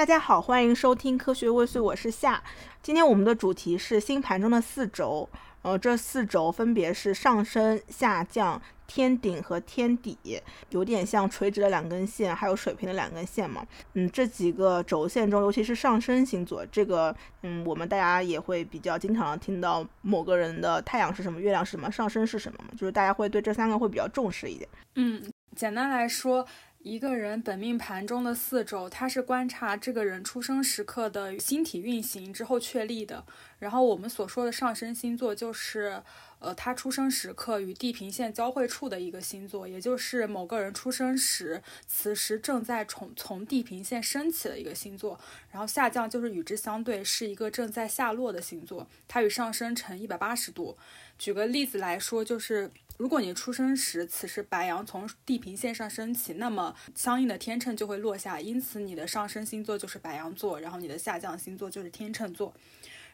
大家好，欢迎收听科学未遂，我是夏。今天我们的主题是星盘中的四轴，呃，这四轴分别是上升、下降、天顶和天底，有点像垂直的两根线，还有水平的两根线嘛。嗯，这几个轴线中，尤其是上升星座，这个，嗯，我们大家也会比较经常听到某个人的太阳是什么，月亮是什么，上升是什么嘛，就是大家会对这三个会比较重视一点。嗯，简单来说。一个人本命盘中的四轴，它是观察这个人出生时刻的星体运行之后确立的。然后我们所说的上升星座，就是呃他出生时刻与地平线交汇处的一个星座，也就是某个人出生时此时正在从从地平线升起的一个星座。然后下降就是与之相对，是一个正在下落的星座，它与上升成一百八十度。举个例子来说，就是。如果你出生时此时白羊从地平线上升起，那么相应的天秤就会落下，因此你的上升星座就是白羊座，然后你的下降星座就是天秤座。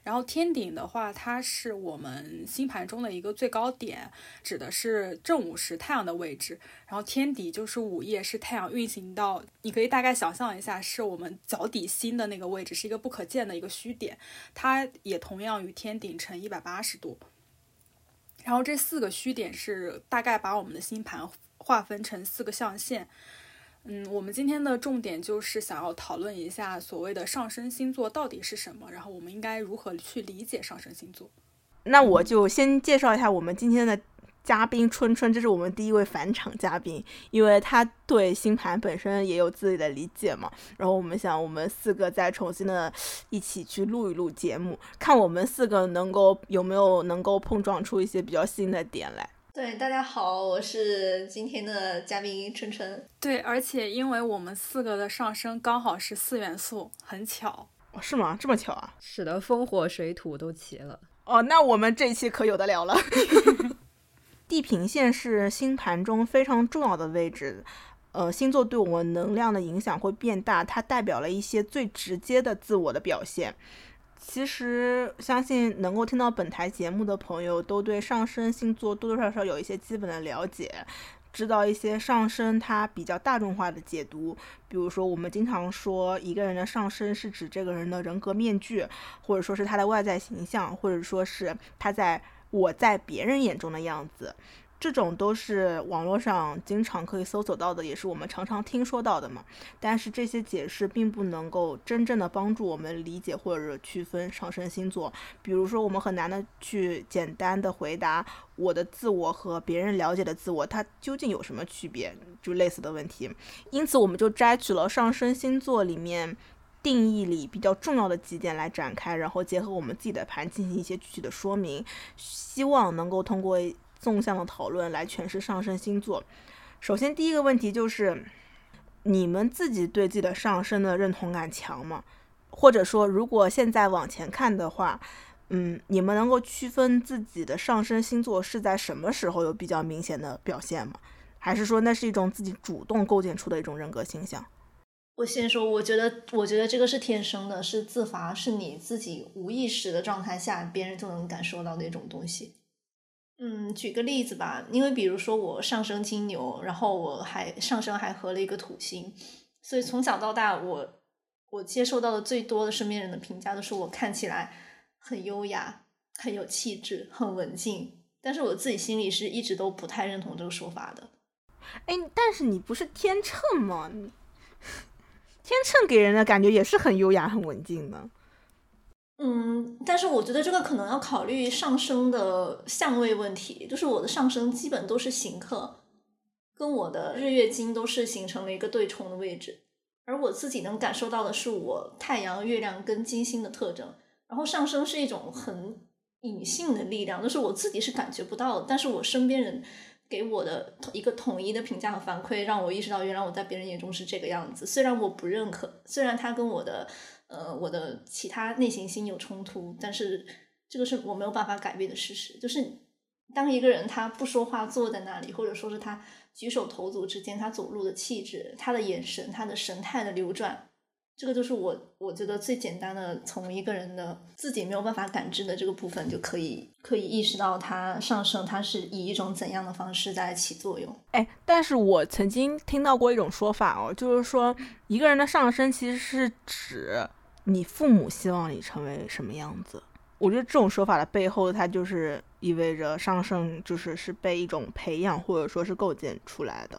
然后天顶的话，它是我们星盘中的一个最高点，指的是正午时太阳的位置。然后天底就是午夜，是太阳运行到，你可以大概想象一下，是我们脚底心的那个位置，是一个不可见的一个虚点，它也同样与天顶成一百八十度。然后这四个虚点是大概把我们的星盘划分成四个象限。嗯，我们今天的重点就是想要讨论一下所谓的上升星座到底是什么，然后我们应该如何去理解上升星座。那我就先介绍一下我们今天的。嘉宾春春，这是我们第一位返场嘉宾，因为他对星盘本身也有自己的理解嘛。然后我们想，我们四个再重新的一起去录一录节目，看我们四个能够有没有能够碰撞出一些比较新的点来。对，大家好，我是今天的嘉宾春春。对，而且因为我们四个的上升刚好是四元素，很巧。哦，是吗？这么巧啊？使得风火水土都齐了。哦，那我们这一期可有的聊了。地平线是星盘中非常重要的位置，呃，星座对我们能量的影响会变大，它代表了一些最直接的自我的表现。其实，相信能够听到本台节目的朋友，都对上升星座多多少少有一些基本的了解，知道一些上升它比较大众化的解读。比如说，我们经常说一个人的上升是指这个人的人格面具，或者说是他的外在形象，或者说是他在。我在别人眼中的样子，这种都是网络上经常可以搜索到的，也是我们常常听说到的嘛。但是这些解释并不能够真正的帮助我们理解或者区分上升星座。比如说，我们很难的去简单的回答我的自我和别人了解的自我，它究竟有什么区别？就类似的问题。因此，我们就摘取了上升星座里面。定义里比较重要的几点来展开，然后结合我们自己的盘进行一些具体的说明，希望能够通过纵向的讨论来诠释上升星座。首先，第一个问题就是，你们自己对自己的上升的认同感强吗？或者说，如果现在往前看的话，嗯，你们能够区分自己的上升星座是在什么时候有比较明显的表现吗？还是说那是一种自己主动构建出的一种人格形象？我先说，我觉得，我觉得这个是天生的，是自发，是你自己无意识的状态下，别人就能感受到那种东西。嗯，举个例子吧，因为比如说我上升金牛，然后我还上升还合了一个土星，所以从小到大，我我接受到的最多的身边人的评价都是我看起来很优雅、很有气质、很文静，但是我自己心里是一直都不太认同这个说法的。哎，但是你不是天秤吗？天秤给人的感觉也是很优雅、很文静的。嗯，但是我觉得这个可能要考虑上升的相位问题，就是我的上升基本都是行克，跟我的日月金都是形成了一个对冲的位置，而我自己能感受到的是我太阳、月亮跟金星的特征，然后上升是一种很隐性的力量，就是我自己是感觉不到的，但是我身边人。给我的一个统一的评价和反馈，让我意识到原来我在别人眼中是这个样子。虽然我不认可，虽然他跟我的呃我的其他内行星有冲突，但是这个是我没有办法改变的事实。就是当一个人他不说话，坐在那里，或者说是他举手投足之间，他走路的气质、他的眼神、他的神态的流转，这个就是我我觉得最简单的，从一个人的自己没有办法感知的这个部分，就可以可以意识到它上升，它是以一种怎样的方式在起作用。哎，但是我曾经听到过一种说法哦，就是说一个人的上升其实是指你父母希望你成为什么样子。我觉得这种说法的背后，它就是意味着上升就是是被一种培养或者说是构建出来的。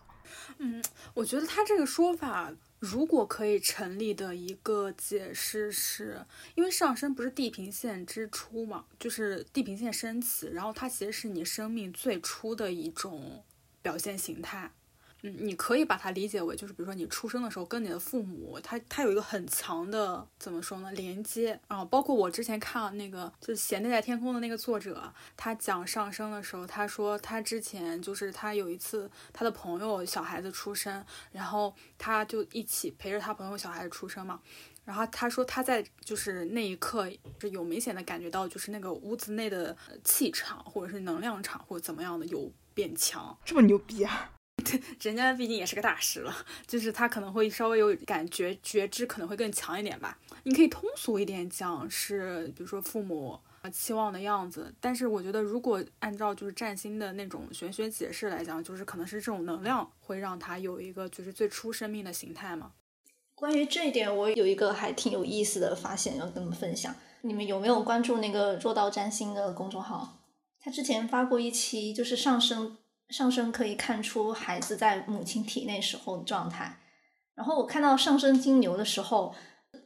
嗯，我觉得他这个说法。如果可以成立的一个解释是，因为上升不是地平线之初嘛，就是地平线升起，然后它其实是你生命最初的一种表现形态。你可以把它理解为，就是比如说你出生的时候跟你的父母，他他有一个很强的怎么说呢连接啊。包括我之前看那个就是《闲内在天空》的那个作者，他讲上升的时候，他说他之前就是他有一次他的朋友小孩子出生，然后他就一起陪着他朋友小孩子出生嘛。然后他说他在就是那一刻是有明显的感觉到，就是那个屋子内的气场或者是能量场或者怎么样的有变强，这么牛逼啊！人家毕竟也是个大师了，就是他可能会稍微有感觉觉知，可能会更强一点吧。你可以通俗一点讲，是比如说父母期望的样子。但是我觉得，如果按照就是占星的那种玄学解释来讲，就是可能是这种能量会让他有一个就是最初生命的形态嘛。关于这一点，我有一个还挺有意思的发现要跟你们分享。你们有没有关注那个若道占星的公众号？他之前发过一期，就是上升。上升可以看出孩子在母亲体内时候的状态，然后我看到上升金牛的时候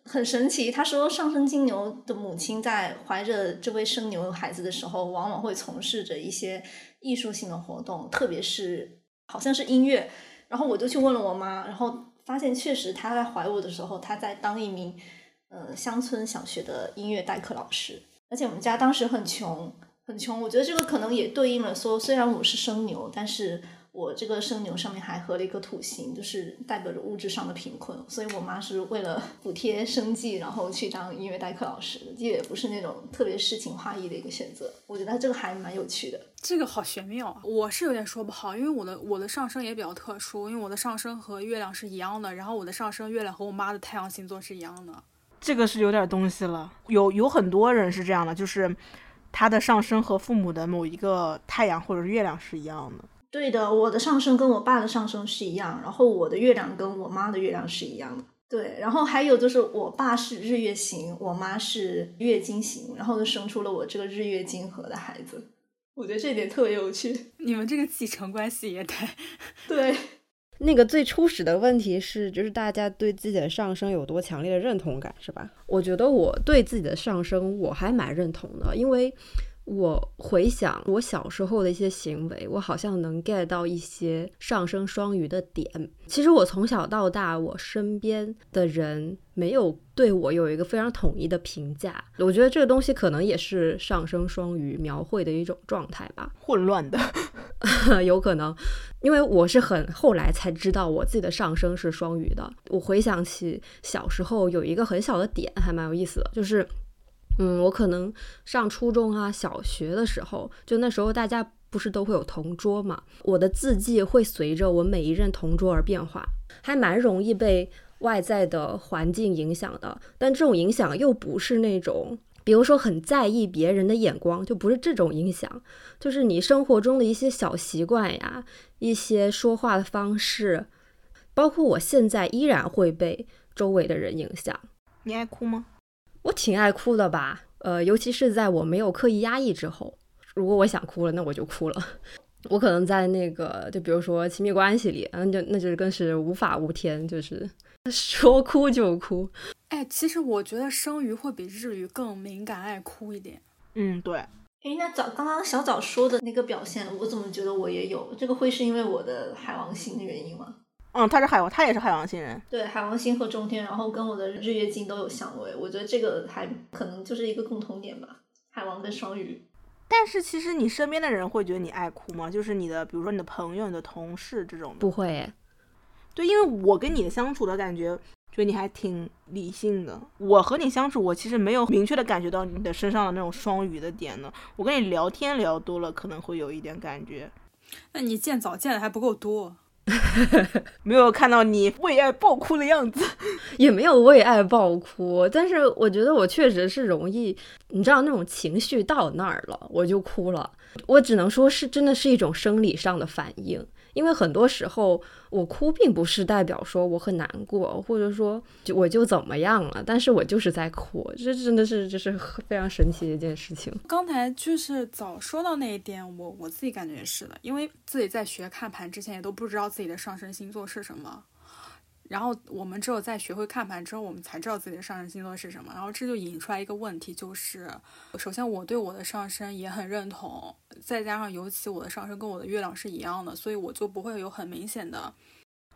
很神奇。他说，上升金牛的母亲在怀着这位生牛孩子的时候，往往会从事着一些艺术性的活动，特别是好像是音乐。然后我就去问了我妈，然后发现确实她在怀我的时候，她在当一名呃乡村小学的音乐代课老师，而且我们家当时很穷。很穷，我觉得这个可能也对应了说，虽然我是生牛，但是我这个生牛上面还合了一个土星，就是代表着物质上的贫困。所以我妈是为了补贴生计，然后去当音乐代课老师，也不是那种特别诗情画意的一个选择。我觉得这个还蛮有趣的。这个好玄妙啊！我是有点说不好，因为我的我的上升也比较特殊，因为我的上升和月亮是一样的，然后我的上升月亮和我妈的太阳星座是一样的。这个是有点东西了。有有很多人是这样的，就是。他的上升和父母的某一个太阳或者是月亮是一样的。对的，我的上升跟我爸的上升是一样，然后我的月亮跟我妈的月亮是一样的。对，然后还有就是我爸是日月型，我妈是月经型，然后就生出了我这个日月金合的孩子。我觉得这点特别有趣。你们这个继承关系也太……对。那个最初始的问题是，就是大家对自己的上升有多强烈的认同感，是吧？我觉得我对自己的上升我还蛮认同的，因为。我回想我小时候的一些行为，我好像能 get 到一些上升双鱼的点。其实我从小到大，我身边的人没有对我有一个非常统一的评价。我觉得这个东西可能也是上升双鱼描绘的一种状态吧，混乱的，有可能。因为我是很后来才知道我自己的上升是双鱼的。我回想起小时候有一个很小的点，还蛮有意思的，就是。嗯，我可能上初中啊、小学的时候，就那时候大家不是都会有同桌嘛？我的字迹会随着我每一任同桌而变化，还蛮容易被外在的环境影响的。但这种影响又不是那种，比如说很在意别人的眼光，就不是这种影响，就是你生活中的一些小习惯呀、一些说话的方式，包括我现在依然会被周围的人影响。你爱哭吗？我挺爱哭的吧，呃，尤其是在我没有刻意压抑之后，如果我想哭了，那我就哭了。我可能在那个，就比如说亲密关系里，嗯，就那就更是无法无天，就是说哭就哭。哎，其实我觉得生鱼会比日语更敏感，爱哭一点。嗯，对。哎，那早刚刚小早说的那个表现，我怎么觉得我也有？这个会是因为我的海王星的原因吗？嗯，他是海王，他也是海王星人。对，海王星和中天，然后跟我的日月金都有相位，我觉得这个还可能就是一个共同点吧。海王跟双鱼。但是其实你身边的人会觉得你爱哭吗？就是你的，比如说你的朋友、你的同事这种。不会。对，因为我跟你的相处的感觉，觉得你还挺理性的。我和你相处，我其实没有明确的感觉到你的身上的那种双鱼的点呢。我跟你聊天聊多了，可能会有一点感觉。那你见早见的还不够多。没有看到你为爱爆哭的样子，也没有为爱爆哭，但是我觉得我确实是容易，你知道那种情绪到那儿了，我就哭了。我只能说是真的是一种生理上的反应。因为很多时候我哭并不是代表说我很难过，或者说就我就怎么样了，但是我就是在哭，这真的是就是非常神奇的一件事情。刚才就是早说到那一点，我我自己感觉也是的，因为自己在学看盘之前也都不知道自己的上升星座是什么。然后我们只有在学会看盘之后，我们才知道自己的上升星座是什么。然后这就引出来一个问题，就是首先我对我的上升也很认同，再加上尤其我的上升跟我的月亮是一样的，所以我就不会有很明显的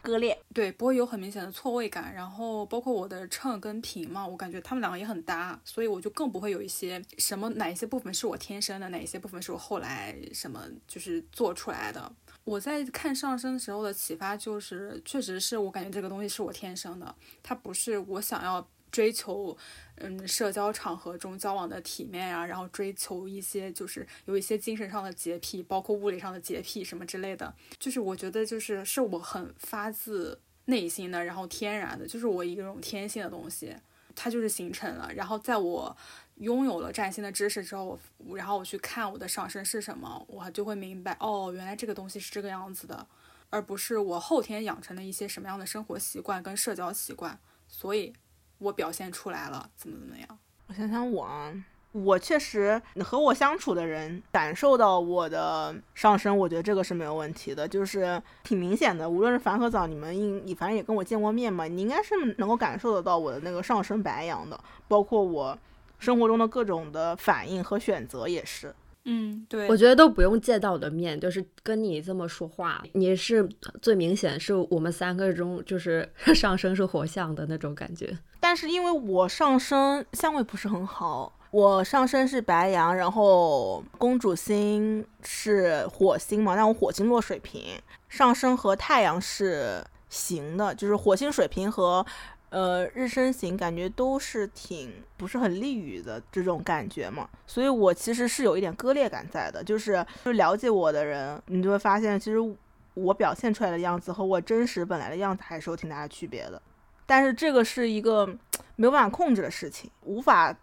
割裂，对，不会有很明显的错位感。然后包括我的秤跟平嘛，我感觉他们两个也很搭，所以我就更不会有一些什么哪一些部分是我天生的，哪一些部分是我后来什么就是做出来的。我在看上升的时候的启发就是，确实是我感觉这个东西是我天生的，它不是我想要追求，嗯，社交场合中交往的体面呀，然后追求一些就是有一些精神上的洁癖，包括物理上的洁癖什么之类的，就是我觉得就是是我很发自内心的，然后天然的，就是我一种天性的东西，它就是形成了，然后在我。拥有了占星的知识之后，我然后我去看我的上升是什么，我就会明白哦，原来这个东西是这个样子的，而不是我后天养成的一些什么样的生活习惯跟社交习惯，所以我表现出来了怎么怎么样。我想想我啊，我确实和我相处的人感受到我的上升，我觉得这个是没有问题的，就是挺明显的。无论是凡和早，你们应你反正也跟我见过面嘛，你应该是能够感受得到我的那个上升白羊的，包括我。生活中的各种的反应和选择也是，嗯，对，我觉得都不用见到我的面，就是跟你这么说话，你是最明显，是我们三个中就是 上升是火象的那种感觉。但是因为我上升相位不是很好，我上升是白羊，然后公主星是火星嘛，但我火星落水瓶，上升和太阳是行的，就是火星水瓶和。呃，日升型感觉都是挺不是很利于的这种感觉嘛，所以我其实是有一点割裂感在的，就是就了解我的人，你就会发现，其实我表现出来的样子和我真实本来的样子还是有挺大的区别的，但是这个是一个没有办法控制的事情，无法。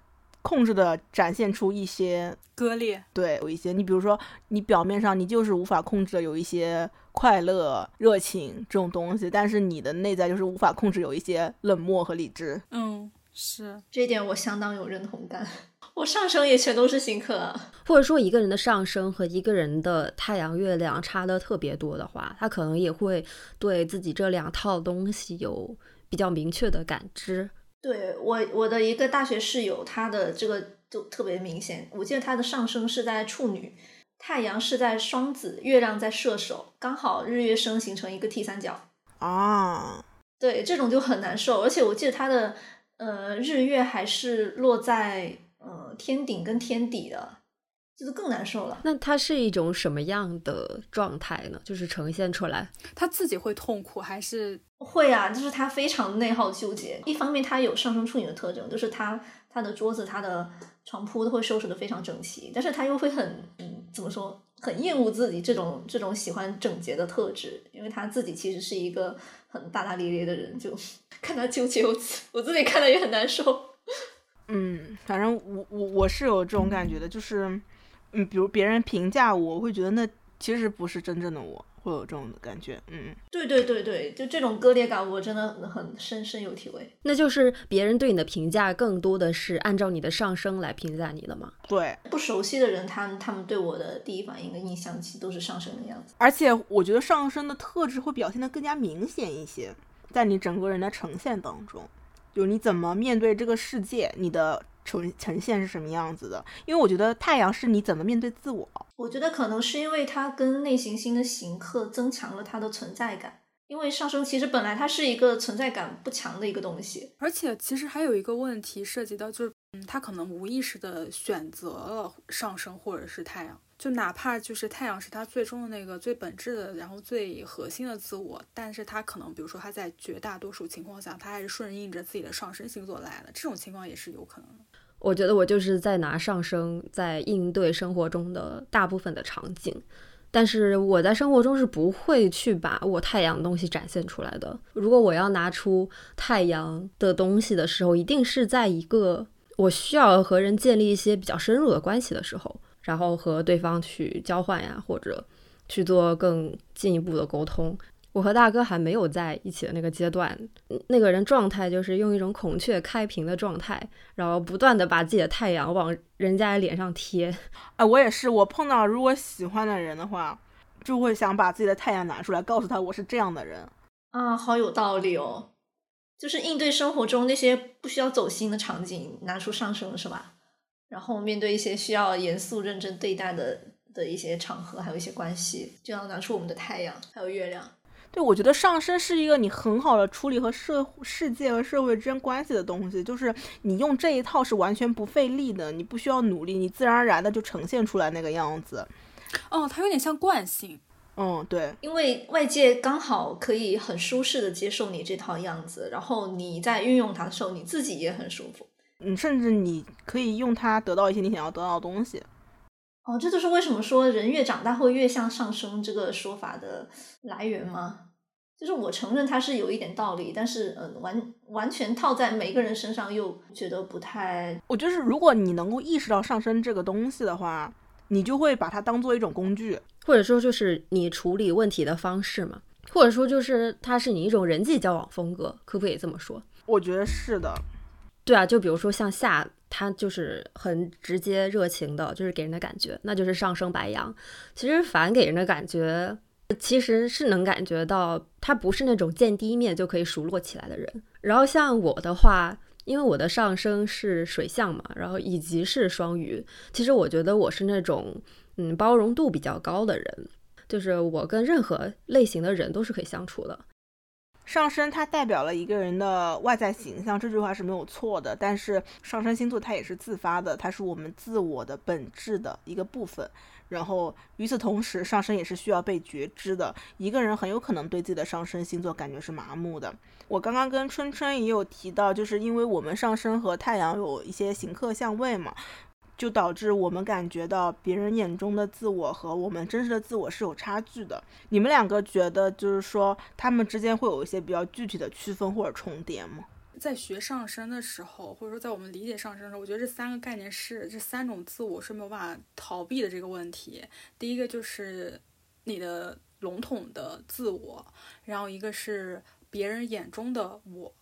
控制的展现出一些割裂，对，有一些，你比如说，你表面上你就是无法控制的有一些快乐、热情这种东西，但是你的内在就是无法控制有一些冷漠和理智。嗯，是这一点我相当有认同感。我上升也全都是新客啊，或者说一个人的上升和一个人的太阳、月亮差的特别多的话，他可能也会对自己这两套东西有比较明确的感知。对我，我的一个大学室友，他的这个就特别明显。我记得他的上升是在处女，太阳是在双子，月亮在射手，刚好日月升形成一个 T 三角啊。对，这种就很难受。而且我记得它的呃日月还是落在呃天顶跟天底的。这就更难受了。那他是一种什么样的状态呢？就是呈现出来，他自己会痛苦还是会啊？就是他非常内耗纠结。一方面，他有上升处女的特征，就是他他的桌子、他的床铺都会收拾的非常整齐，但是他又会很嗯，怎么说？很厌恶自己这种这种喜欢整洁的特质，因为他自己其实是一个很大大咧咧的人，就 看他纠结，我我自己看的也很难受。嗯，反正我我我是有这种感觉的，就是。嗯，比如别人评价我，我会觉得那其实不是真正的我，会有这种感觉。嗯，对对对对，就这种割裂感，我真的很深深有体会。那就是别人对你的评价更多的是按照你的上升来评价你的吗？对，不熟悉的人，他们他们对我的第一反应跟印象其实都是上升的样子。而且我觉得上升的特质会表现得更加明显一些，在你整个人的呈现当中，就你怎么面对这个世界，你的。呈呈现是什么样子的？因为我觉得太阳是你怎么面对自我。我觉得可能是因为它跟内行星的行克增强了它的存在感。因为上升其实本来它是一个存在感不强的一个东西，而且其实还有一个问题涉及到，就是嗯，他可能无意识的选择了上升或者是太阳。就哪怕就是太阳是他最终的那个最本质的，然后最核心的自我，但是他可能比如说他在绝大多数情况下，他还是顺应着自己的上升星座来的，这种情况也是有可能的。我觉得我就是在拿上升在应对生活中的大部分的场景，但是我在生活中是不会去把我太阳的东西展现出来的。如果我要拿出太阳的东西的时候，一定是在一个我需要和人建立一些比较深入的关系的时候，然后和对方去交换呀，或者去做更进一步的沟通。我和大哥还没有在一起的那个阶段，那个人状态就是用一种孔雀开屏的状态，然后不断的把自己的太阳往人家脸上贴。哎，我也是，我碰到如果喜欢的人的话，就会想把自己的太阳拿出来，告诉他我是这样的人。啊，好有道理哦！就是应对生活中那些不需要走心的场景，拿出上升是吧？然后面对一些需要严肃认真对待的的一些场合，还有一些关系，就要拿出我们的太阳，还有月亮。对，我觉得上升是一个你很好的处理和社世界和社会之间关系的东西，就是你用这一套是完全不费力的，你不需要努力，你自然而然的就呈现出来那个样子。哦，它有点像惯性。嗯，对，因为外界刚好可以很舒适的接受你这套样子，然后你在运用它的时候，你自己也很舒服。你，甚至你可以用它得到一些你想要得到的东西。哦，这就是为什么说人越长大会越向上升这个说法的来源吗？就是我承认它是有一点道理，但是嗯，完完全套在每个人身上又觉得不太。我就是如果你能够意识到上升这个东西的话，你就会把它当做一种工具，或者说就是你处理问题的方式嘛，或者说就是它是你一种人际交往风格，可不可以这么说？我觉得是的。对啊，就比如说像夏，他就是很直接热情的，就是给人的感觉，那就是上升白羊。其实反给人的感觉，其实是能感觉到他不是那种见第一面就可以熟络起来的人。然后像我的话，因为我的上升是水象嘛，然后以及是双鱼，其实我觉得我是那种嗯包容度比较高的人，就是我跟任何类型的人都是可以相处的。上升它代表了一个人的外在形象，这句话是没有错的。但是上升星座它也是自发的，它是我们自我的本质的一个部分。然后与此同时，上升也是需要被觉知的。一个人很有可能对自己的上升星座感觉是麻木的。我刚刚跟春春也有提到，就是因为我们上升和太阳有一些行克相位嘛。就导致我们感觉到别人眼中的自我和我们真实的自我是有差距的。你们两个觉得，就是说他们之间会有一些比较具体的区分或者重叠吗？在学上升的时候，或者说在我们理解上升的时候，我觉得这三个概念是这三种自我是没有办法逃避的这个问题。第一个就是你的笼统的自我，然后一个是别人眼中的我，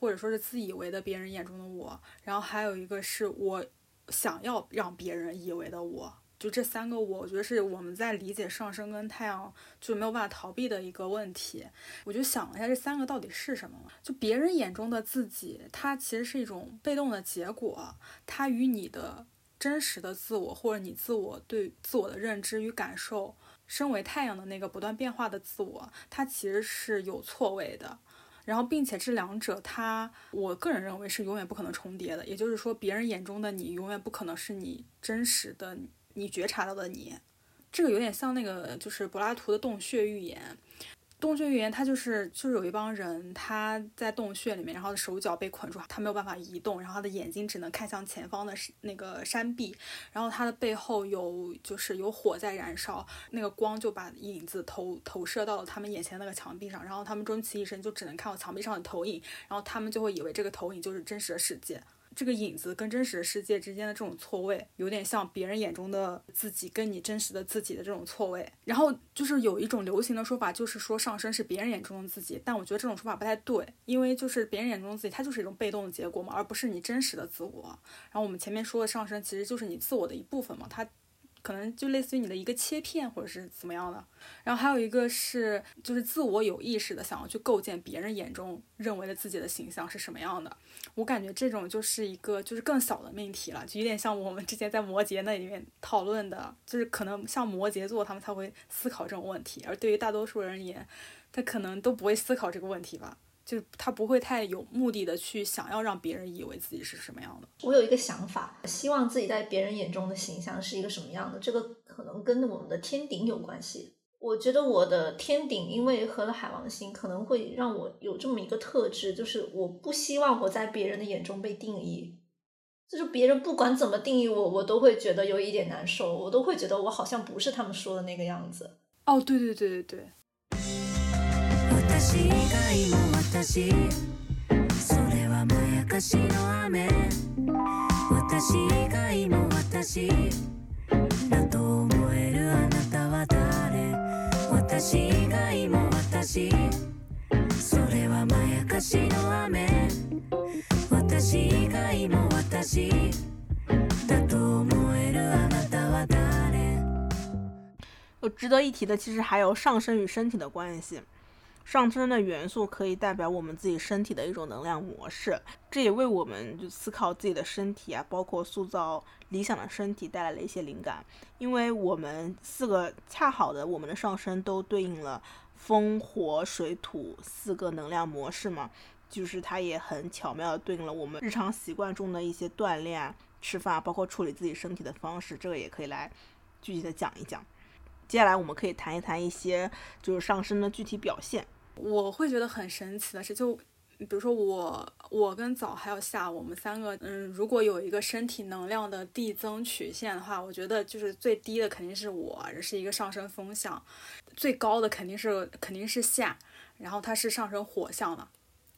或者说是自以为的别人眼中的我，然后还有一个是我。想要让别人以为的我，就这三个我，我觉得是我们在理解上升跟太阳就没有办法逃避的一个问题。我就想了一下，这三个到底是什么？就别人眼中的自己，它其实是一种被动的结果，它与你的真实的自我或者你自我对自我的认知与感受，身为太阳的那个不断变化的自我，它其实是有错位的。然后，并且这两者，它我个人认为是永远不可能重叠的。也就是说，别人眼中的你，永远不可能是你真实的、你觉察到的你。这个有点像那个，就是柏拉图的洞穴寓言。洞穴预言，它就是就是有一帮人，他在洞穴里面，然后手脚被捆住，他没有办法移动，然后他的眼睛只能看向前方的那个山壁，然后他的背后有就是有火在燃烧，那个光就把影子投投射到了他们眼前那个墙壁上，然后他们终其一生就只能看到墙壁上的投影，然后他们就会以为这个投影就是真实的世界。这个影子跟真实的世界之间的这种错位，有点像别人眼中的自己跟你真实的自己的这种错位。然后就是有一种流行的说法，就是说上升是别人眼中的自己，但我觉得这种说法不太对，因为就是别人眼中的自己，它就是一种被动的结果嘛，而不是你真实的自我。然后我们前面说的上升，其实就是你自我的一部分嘛，它。可能就类似于你的一个切片，或者是怎么样的。然后还有一个是，就是自我有意识的想要去构建别人眼中认为的自己的形象是什么样的。我感觉这种就是一个就是更小的命题了，就有点像我们之前在摩羯那里面讨论的，就是可能像摩羯座他们才会思考这种问题，而对于大多数人而言，他可能都不会思考这个问题吧。就是他不会太有目的的去想要让别人以为自己是什么样的。我有一个想法，希望自己在别人眼中的形象是一个什么样的。这个可能跟我们的天顶有关系。我觉得我的天顶因为合了海王星，可能会让我有这么一个特质，就是我不希望我在别人的眼中被定义。就是别人不管怎么定义我，我都会觉得有一点难受，我都会觉得我好像不是他们说的那个样子。哦，对对对对对。私以外も私それはまやかしの雨。私以外も私だと思えるあなたは誰？私以外も私それはまやかしの雨。私以外も私だと思えるあなたは誰？值得一提的，其实还有上身与身体的关系。上升的元素可以代表我们自己身体的一种能量模式，这也为我们就思考自己的身体啊，包括塑造理想的身体带来了一些灵感。因为我们四个恰好的，我们的上升都对应了风、火、水、土四个能量模式嘛，就是它也很巧妙的对应了我们日常习惯中的一些锻炼、吃饭，包括处理自己身体的方式。这个也可以来具体的讲一讲。接下来我们可以谈一谈一些就是上升的具体表现。我会觉得很神奇的是，就比如说我，我跟早还有夏，我们三个，嗯，如果有一个身体能量的递增曲线的话，我觉得就是最低的肯定是我，是一个上升风向，最高的肯定是肯定是夏，然后它是上升火象的。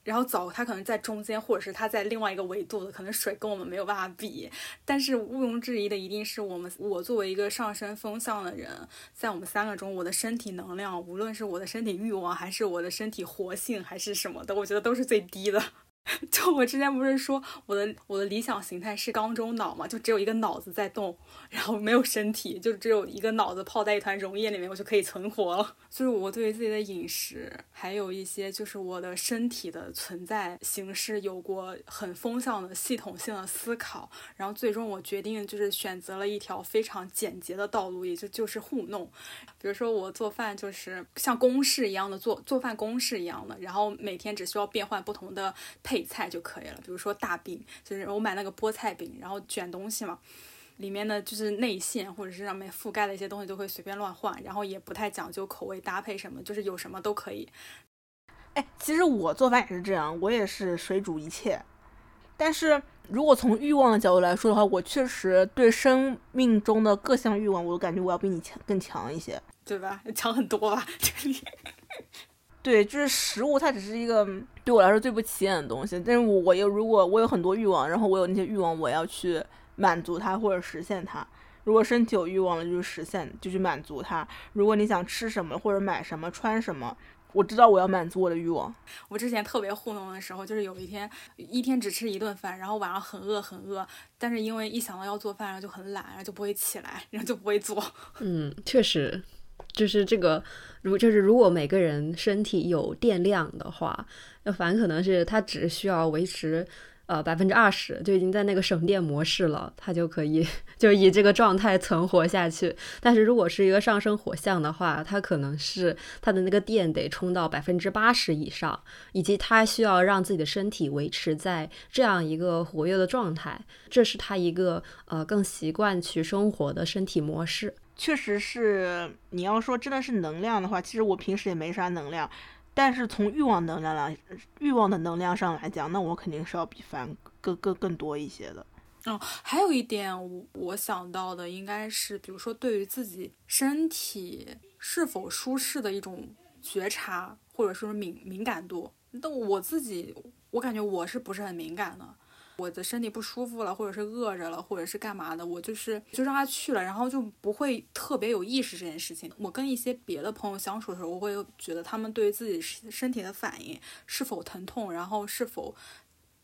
然后走，它可能在中间，或者是它在另外一个维度的，可能水跟我们没有办法比。但是毋庸置疑的，一定是我们我作为一个上升风向的人，在我们三个中，我的身体能量，无论是我的身体欲望，还是我的身体活性，还是什么的，我觉得都是最低的。就我之前不是说我的我的理想形态是缸中脑嘛，就只有一个脑子在动，然后没有身体，就只有一个脑子泡在一团溶液里面，我就可以存活了。就是我对于自己的饮食，还有一些就是我的身体的存在形式，有过很风向的系统性的思考，然后最终我决定就是选择了一条非常简洁的道路，也就就是糊弄。比如说我做饭就是像公式一样的做做饭公式一样的，然后每天只需要变换不同的配。配菜就可以了，比如说大饼，就是我买那个菠菜饼，然后卷东西嘛，里面的就是内馅或者是上面覆盖的一些东西都会随便乱换，然后也不太讲究口味搭配什么，就是有什么都可以。哎，其实我做饭也是这样，我也是水煮一切。但是如果从欲望的角度来说的话，我确实对生命中的各项欲望，我都感觉我要比你强更强一些，对吧？强很多吧？对，就是食物，它只是一个对我来说最不起眼的东西。但是我我又如果我有很多欲望，然后我有那些欲望，我要去满足它或者实现它。如果身体有欲望了，就是实现，就去满足它。如果你想吃什么或者买什么穿什么，我知道我要满足我的欲望。我之前特别糊弄的时候，就是有一天一天只吃一顿饭，然后晚上很饿很饿，但是因为一想到要做饭，然后就很懒，然后就不会起来，然后就不会做。嗯，确实。就是这个，如就是如果每个人身体有电量的话，那反可能是他只需要维持呃百分之二十，就已经在那个省电模式了，他就可以 就以这个状态存活下去。但是如果是一个上升火象的话，他可能是他的那个电得充到百分之八十以上，以及他需要让自己的身体维持在这样一个活跃的状态，这是他一个呃更习惯去生活的身体模式。确实是，你要说真的是能量的话，其实我平时也没啥能量。但是从欲望能量来，欲望的能量上来讲，那我肯定是要比凡更更更多一些的。嗯，还有一点我我想到的应该是，比如说对于自己身体是否舒适的一种觉察，或者说敏敏感度。但我自己，我感觉我是不是很敏感的？我的身体不舒服了，或者是饿着了，或者是干嘛的，我就是就让他去了，然后就不会特别有意识这件事情。我跟一些别的朋友相处的时候，我会觉得他们对自己身体的反应是否疼痛，然后是否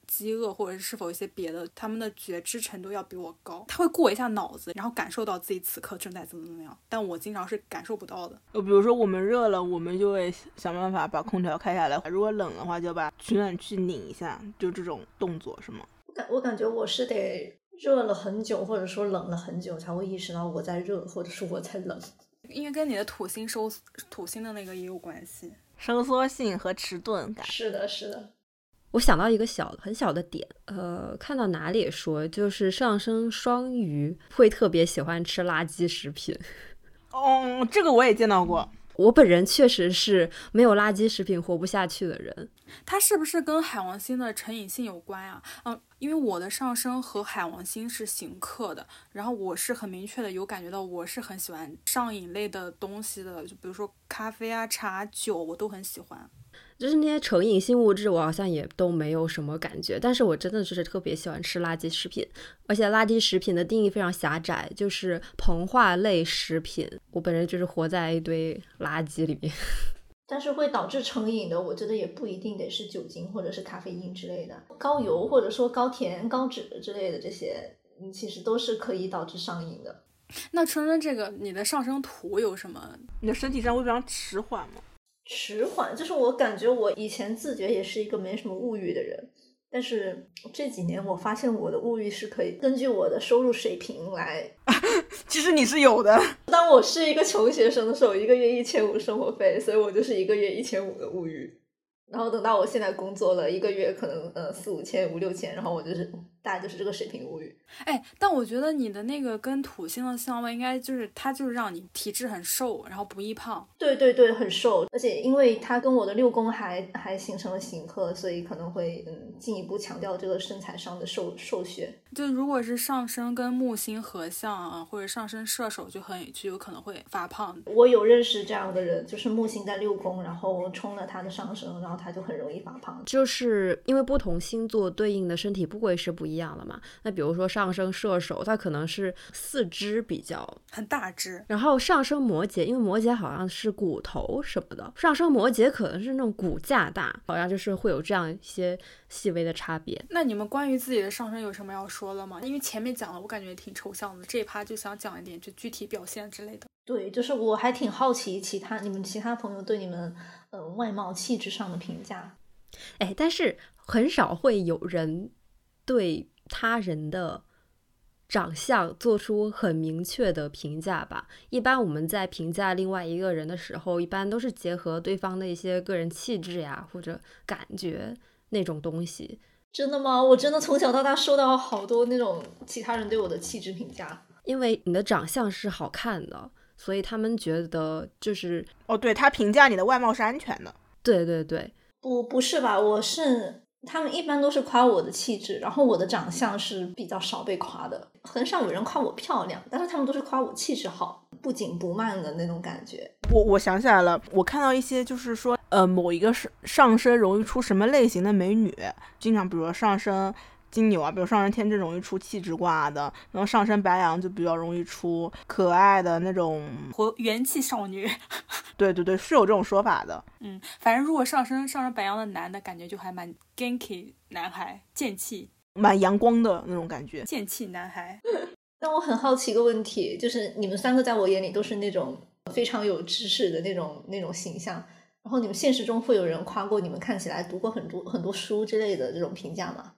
饥饿，或者是是否一些别的，他们的觉知程度要比我高。他会过一下脑子，然后感受到自己此刻正在怎么怎么样，但我经常是感受不到的。呃比如说我们热了，我们就会想办法把空调开下来；如果冷的话，就把取暖器拧一下，就这种动作是吗？感我感觉我是得热了很久，或者说冷了很久，才会意识到我在热，或者是我在冷。因为跟你的土星收土星的那个也有关系，收缩性和迟钝感。是的，是的。我想到一个小很小的点，呃，看到哪里说就是上升双鱼会特别喜欢吃垃圾食品。哦，这个我也见到过。我本人确实是没有垃圾食品活不下去的人。它是不是跟海王星的成瘾性有关呀？嗯，因为我的上升和海王星是刑克的，然后我是很明确的有感觉到我是很喜欢上瘾类的东西的，就比如说咖啡啊、茶、酒，我都很喜欢。就是那些成瘾性物质，我好像也都没有什么感觉。但是我真的就是特别喜欢吃垃圾食品，而且垃圾食品的定义非常狭窄，就是膨化类食品。我本人就是活在一堆垃圾里面。但是会导致成瘾的，我觉得也不一定得是酒精或者是咖啡因之类的，高油或者说高甜、高脂之类的这些，嗯，其实都是可以导致上瘾的。那春春，这个你的上升图有什么？你的身体上会非常迟缓吗？迟缓，就是我感觉我以前自觉也是一个没什么物欲的人，但是这几年我发现我的物欲是可以根据我的收入水平来。其实你是有的。当我是一个穷学生的时候，一个月一千五生活费，所以我就是一个月一千五的物欲。然后等到我现在工作了一个月，可能呃四五千、五六千，然后我就是大概就是这个水平无语。哎，但我觉得你的那个跟土星的相位，应该就是它就是让你体质很瘦，然后不易胖。对对对，很瘦，而且因为它跟我的六宫还还形成了刑克，所以可能会嗯进一步强调这个身材上的瘦瘦削。就如果是上升跟木星合相啊，或者上升射手，就很就有可能会发胖。我有认识这样的人，就是木星在六宫，然后冲了他的上升，然后他就很容易发胖。就是因为不同星座对应的身体部位是不一样的嘛。那比如说上升射手，他可能是四肢比较很大只，然后上升摩羯，因为摩羯好像是骨头什么的，上升摩羯可能是那种骨架大，好像就是会有这样一些细微的差别。那你们关于自己的上升有什么要说？的吗？因为前面讲了，我感觉挺抽象的。这一趴就想讲一点，就具体表现之类的。对，就是我还挺好奇其他你们其他朋友对你们呃外貌气质上的评价。哎，但是很少会有人对他人的长相做出很明确的评价吧？一般我们在评价另外一个人的时候，一般都是结合对方的一些个人气质呀，或者感觉那种东西。真的吗？我真的从小到大受到好多那种其他人对我的气质评价，因为你的长相是好看的，所以他们觉得就是哦，对他评价你的外貌是安全的。对对对，不不是吧？我是他们一般都是夸我的气质，然后我的长相是比较少被夸的，很少有人夸我漂亮，但是他们都是夸我气质好，不紧不慢的那种感觉。我我想起来了，我看到一些就是说。呃，某一个上上身容易出什么类型的美女？经常，比如说上身金牛啊，比如上升天秤容易出气质挂的，然后上升白羊就比较容易出可爱的那种活元气少女。对对对，是有这种说法的。嗯，反正如果上升上升白羊的男的，感觉就还蛮 ganky 男孩，剑气，蛮阳光的那种感觉，剑气男孩。那我很好奇一个问题，就是你们三个在我眼里都是那种非常有知识的那种那种形象。然后你们现实中会有人夸过你们看起来读过很多很多书之类的这种评价吗？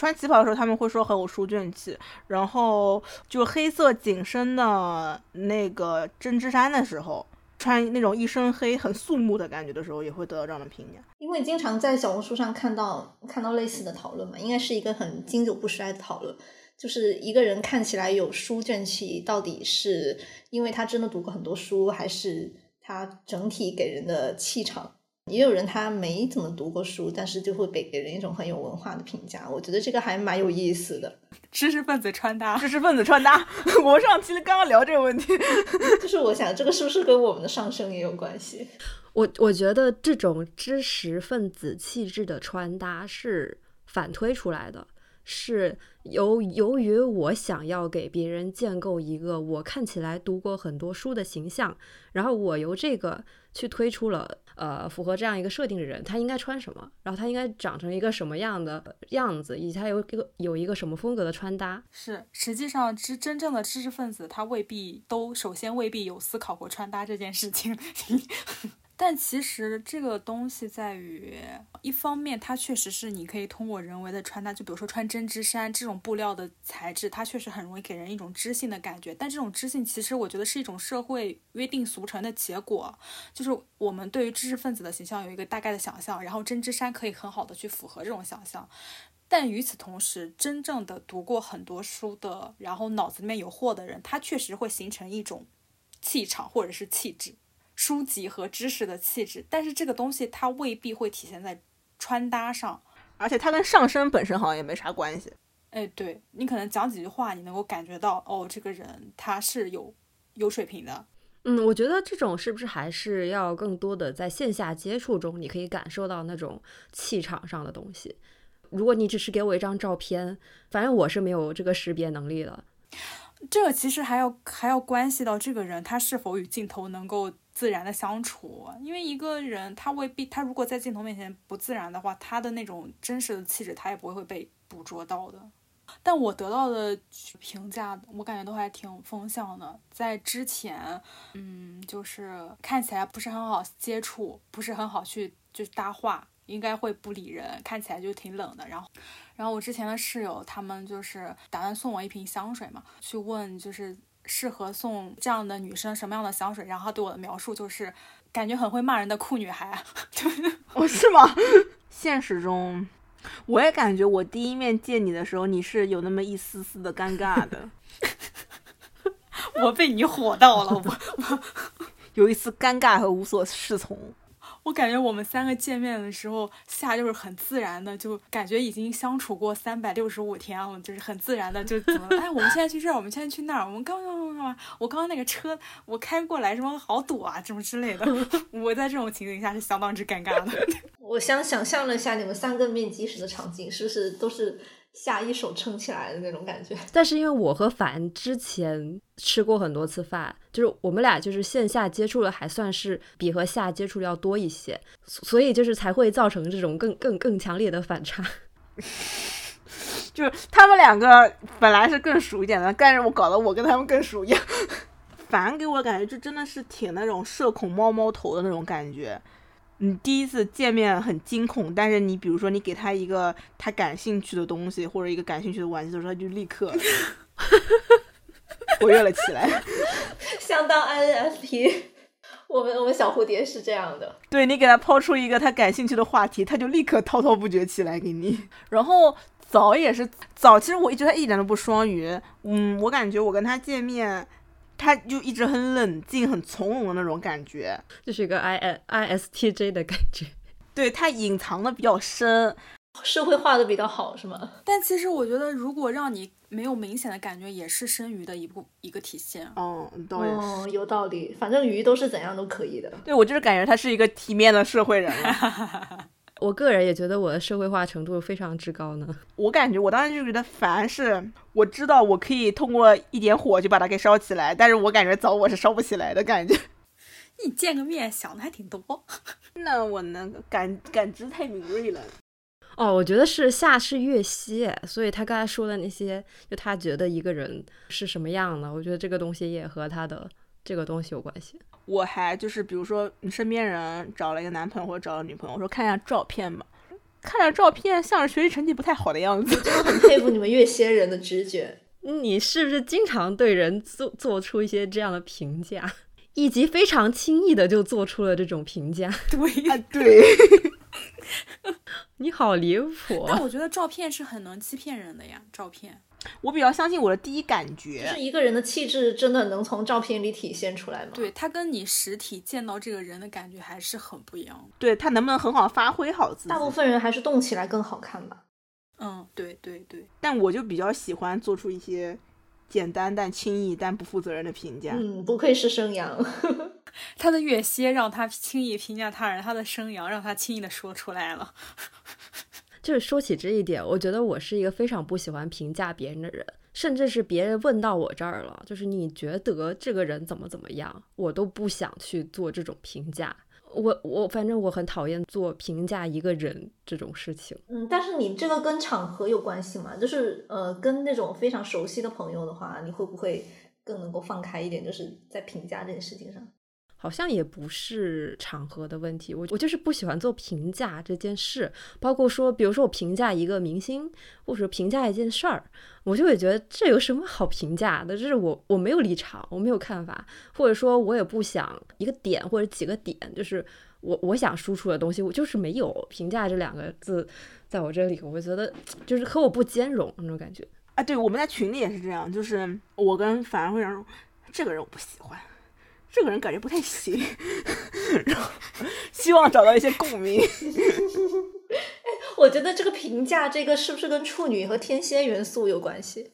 穿旗袍的时候他们会说很有书卷气，然后就黑色紧身的那个针织衫的时候，穿那种一身黑很肃穆的感觉的时候，也会得到这样的评价。因为经常在小红书上看到看到类似的讨论嘛，应该是一个很经久不衰的讨论，就是一个人看起来有书卷气，到底是因为他真的读过很多书，还是？他整体给人的气场，也有人他没怎么读过书，但是就会给给人一种很有文化的评价。我觉得这个还蛮有意思的。知识分子穿搭，知识分子穿搭。我上期刚刚聊这个问题，就是我想这个是不是跟我们的上升也有关系？我我觉得这种知识分子气质的穿搭是反推出来的。是由由于我想要给别人建构一个我看起来读过很多书的形象，然后我由这个去推出了呃符合这样一个设定的人，他应该穿什么，然后他应该长成一个什么样的样子，以及他有一个有一个什么风格的穿搭。是，实际上知真正的知识分子，他未必都首先未必有思考过穿搭这件事情。但其实这个东西在于，一方面它确实是你可以通过人为的穿搭，就比如说穿针织衫这种布料的材质，它确实很容易给人一种知性的感觉。但这种知性其实我觉得是一种社会约定俗成的结果，就是我们对于知识分子的形象有一个大概的想象，然后针织衫可以很好的去符合这种想象。但与此同时，真正的读过很多书的，然后脑子里面有货的人，他确实会形成一种气场或者是气质。书籍和知识的气质，但是这个东西它未必会体现在穿搭上，而且它跟上身本身好像也没啥关系。哎，对你可能讲几句话，你能够感觉到哦，这个人他是有有水平的。嗯，我觉得这种是不是还是要更多的在线下接触中，你可以感受到那种气场上的东西。如果你只是给我一张照片，反正我是没有这个识别能力的。这个其实还要还要关系到这个人他是否与镜头能够自然的相处，因为一个人他未必他如果在镜头面前不自然的话，他的那种真实的气质他也不会被捕捉到的。但我得到的评价，我感觉都还挺风向的。在之前，嗯，就是看起来不是很好接触，不是很好去就搭话，应该会不理人，看起来就挺冷的。然后，然后我之前的室友他们就是打算送我一瓶香水嘛，去问就是适合送这样的女生什么样的香水。然后他对我的描述就是感觉很会骂人的酷女孩。哦，是吗？现实中。我也感觉我第一面见你的时候，你是有那么一丝丝的尴尬的。我被你火到了，我我 有一丝尴尬和无所适从。我感觉我们三个见面的时候，夏就是很自然的，就感觉已经相处过三百六十五天了，就是很自然的就怎么哎，我们现在去这儿，我们现在去那儿，我们刚刚刚刚，我刚刚那个车我开过来什么好堵啊，什么之类的。我在这种情景下是相当之尴尬的。我想想象了一下你们三个面基时的场景，是不是都是？下一手撑起来的那种感觉，但是因为我和凡之前吃过很多次饭，就是我们俩就是线下接触的还算是比和下接触的要多一些，所以就是才会造成这种更更更强烈的反差。就是他们两个本来是更熟一点的，但是我搞得我跟他们更熟一样。凡给我感觉就真的是挺那种社恐猫猫头的那种感觉。你第一次见面很惊恐，但是你比如说你给他一个他感兴趣的东西或者一个感兴趣的玩具的时候，他就立刻活跃了起来，相当 INFP。我们我们小蝴蝶是这样的，对你给他抛出一个他感兴趣的话题，他就立刻滔滔不绝起来给你。然后早也是早，其实我一直他一点都不双鱼，嗯，我感觉我跟他见面。他就一直很冷静、很从容的那种感觉，就是一个 I N I S T J 的感觉。对他隐藏的比较深，社会化的比较好，是吗？但其实我觉得，如果让你没有明显的感觉，也是生鱼的一部一个体现。哦，哦，有道理。反正鱼都是怎样都可以的。对我就是感觉他是一个体面的社会人。我个人也觉得我的社会化程度非常之高呢。我感觉我当时就觉得，凡是我知道我可以通过一点火就把它给烧起来，但是我感觉早我是烧不起来的感觉。你见个面想的还挺多，那我那个感感知太敏锐了。哦，我觉得是夏是月溪，所以他刚才说的那些，就他觉得一个人是什么样的，我觉得这个东西也和他的。这个东西有关系。我还就是，比如说你身边人找了一个男朋友或者找了女朋友，我说看一下照片嘛，看着照片像是学习成绩不太好的样子。真的很佩服你们月仙人的直觉。你是不是经常对人做做出一些这样的评价，以及非常轻易的就做出了这种评价？对啊，对。你好离谱。但我觉得照片是很能欺骗人的呀，照片。我比较相信我的第一感觉，就是一个人的气质真的能从照片里体现出来吗？对他跟你实体见到这个人的感觉还是很不一样。对他能不能很好发挥好自己？大部分人还是动起来更好看吧。嗯，对对对。但我就比较喜欢做出一些简单但轻易但不负责任的评价。嗯，不愧是生阳，他的月蝎让他轻易评价他人，他的生阳让他轻易的说出来了。就是说起这一点，我觉得我是一个非常不喜欢评价别人的人，甚至是别人问到我这儿了，就是你觉得这个人怎么怎么样，我都不想去做这种评价。我我反正我很讨厌做评价一个人这种事情。嗯，但是你这个跟场合有关系吗？就是呃，跟那种非常熟悉的朋友的话，你会不会更能够放开一点，就是在评价这件事情上？好像也不是场合的问题，我我就是不喜欢做评价这件事，包括说，比如说我评价一个明星，或者说评价一件事儿，我就会觉得这有什么好评价的？就是我我没有立场，我没有看法，或者说我也不想一个点或者几个点，就是我我想输出的东西，我就是没有评价这两个字，在我这里，我觉得就是和我不兼容那种感觉啊。对，我们在群里也是这样，就是我跟反而会让这个人我不喜欢。这个人感觉不太行，然后希望找到一些共鸣。我觉得这个评价，这个是不是跟处女和天蝎元素有关系？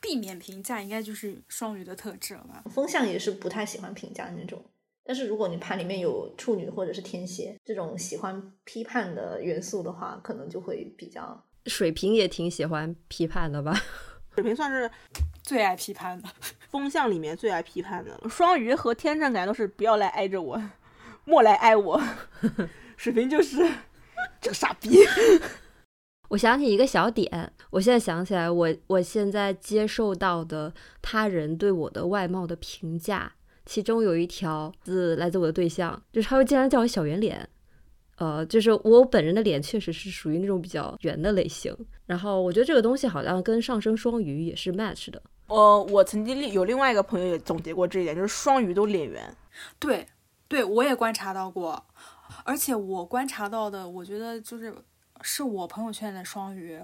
避免评价应该就是双鱼的特质了吧？风象也是不太喜欢评价那种，但是如果你盘里面有处女或者是天蝎这种喜欢批判的元素的话，可能就会比较。水瓶也挺喜欢批判的吧？水瓶算是最爱批判的，风象里面最爱批判的了。双鱼和天秤感觉都是不要来挨着我，莫来挨我。水瓶就是这个傻逼。我想起一个小点，我现在想起来，我我现在接受到的他人对我的外貌的评价，其中有一条是来自我的对象，就是他会经常叫我小圆脸。呃，就是我本人的脸确实是属于那种比较圆的类型，然后我觉得这个东西好像跟上升双鱼也是 match 的。呃，我曾经有另外一个朋友也总结过这一点，就是双鱼都脸圆。对，对我也观察到过，而且我观察到的，我觉得就是是我朋友圈的双鱼，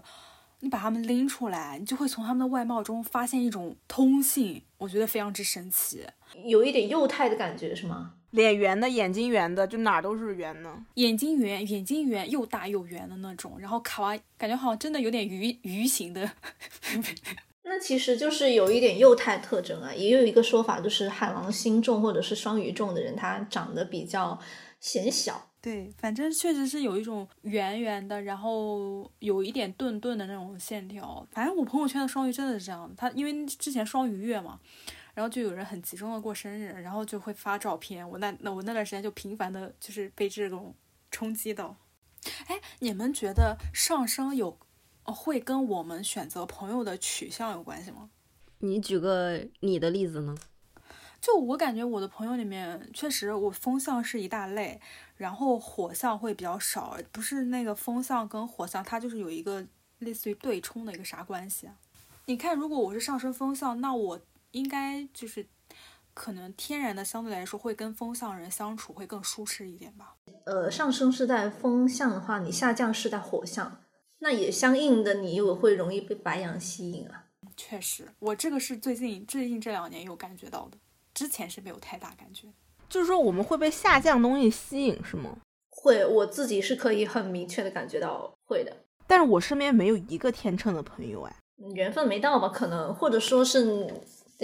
你把他们拎出来，你就会从他们的外貌中发现一种通性，我觉得非常之神奇，有一点幼态的感觉，是吗？脸圆的，眼睛圆的，就哪都是圆的。眼睛圆，眼睛圆又大又圆的那种，然后卡哇，感觉好像真的有点鱼鱼形的。那其实就是有一点幼态特征啊。也有一个说法，就是海王星重或者是双鱼重的人，他长得比较显小。对，反正确实是有一种圆圆的，然后有一点钝钝的那种线条。反正我朋友圈的双鱼真的是这样，他因为之前双鱼月嘛。然后就有人很集中的过生日，然后就会发照片。我那那我那段时间就频繁的，就是被这种冲击到。哎，你们觉得上升有会跟我们选择朋友的取向有关系吗？你举个你的例子呢？就我感觉我的朋友里面，确实我风象是一大类，然后火象会比较少。不是那个风象跟火象，它就是有一个类似于对冲的一个啥关系啊？你看，如果我是上升风象，那我。应该就是可能天然的相对来说会跟风象人相处会更舒适一点吧。呃，上升是在风象的话，你下降是在火象，那也相应的你又会容易被白羊吸引啊。确实，我这个是最近最近这两年有感觉到的，之前是没有太大感觉。就是说我们会被下降东西吸引是吗？会，我自己是可以很明确的感觉到会的。但是我身边没有一个天秤的朋友哎，缘分没到吧？可能或者说是。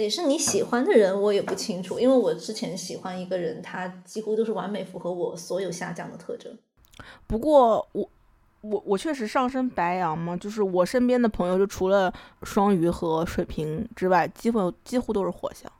得是你喜欢的人，我也不清楚，因为我之前喜欢一个人，他几乎都是完美符合我所有下降的特征。不过我我我确实上升白羊嘛，就是我身边的朋友，就除了双鱼和水瓶之外，几乎几乎都是火象。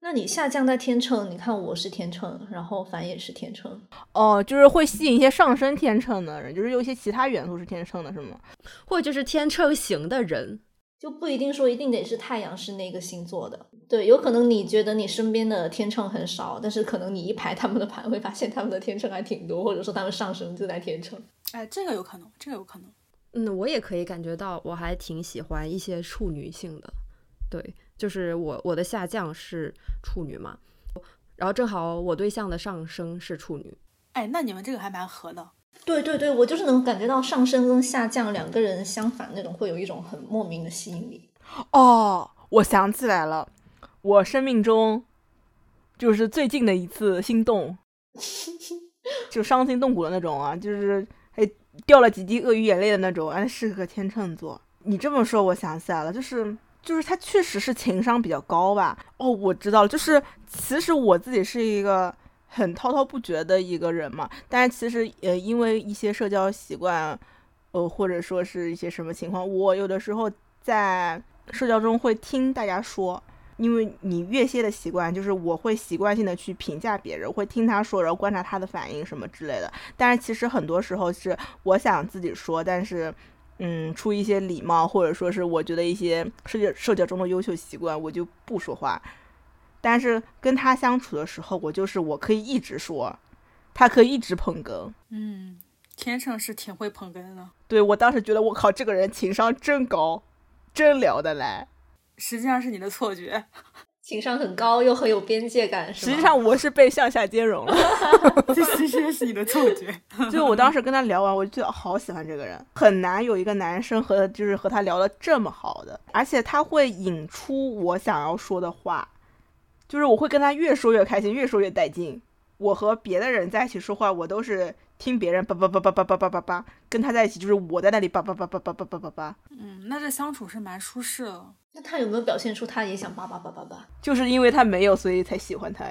那你下降在天秤，你看我是天秤，然后凡也是天秤，哦，就是会吸引一些上升天秤的人，就是有一些其他元素是天秤的，是吗？或者就是天秤型的人。就不一定说一定得是太阳是那个星座的，对，有可能你觉得你身边的天秤很少，但是可能你一排他们的盘，会发现他们的天秤还挺多，或者说他们上升就在天秤。哎，这个有可能，这个有可能。嗯，我也可以感觉到，我还挺喜欢一些处女性的。对，就是我我的下降是处女嘛，然后正好我对象的上升是处女。哎，那你们这个还蛮合的。对对对，我就是能感觉到上升跟下降两个人相反那种，会有一种很莫名的吸引力。哦，我想起来了，我生命中就是最近的一次心动，就伤心动骨的那种啊，就是还掉了几滴鳄鱼眼泪的那种。哎，是个天秤座。你这么说，我想起来了，就是就是他确实是情商比较高吧？哦，我知道了，就是其实我自己是一个。很滔滔不绝的一个人嘛，但是其实呃，因为一些社交习惯，呃，或者说是一些什么情况，我有的时候在社交中会听大家说，因为你越蝎的习惯，就是我会习惯性的去评价别人，会听他说，然后观察他的反应什么之类的。但是其实很多时候是我想自己说，但是嗯，出一些礼貌，或者说是我觉得一些社交社交中的优秀习惯，我就不说话。但是跟他相处的时候，我就是我可以一直说，他可以一直捧哏。嗯，天秤是挺会捧哏的。对我当时觉得，我靠，这个人情商真高，真聊得来。实际上是你的错觉，情商很高又很有边界感。实际上我是被向下兼容了。这其实是你的错觉。就我当时跟他聊完，我就觉得好喜欢这个人，很难有一个男生和就是和他聊的这么好的，而且他会引出我想要说的话。就是我会跟他越说越开心，越说越带劲。我和别的人在一起说话，我都是听别人叭叭叭叭叭叭叭叭叭，跟他在一起就是我在那里叭叭叭叭叭叭叭叭叭。嗯，那这相处是蛮舒适的。那他有没有表现出他也想叭叭叭叭叭？就是因为他没有，所以才喜欢他。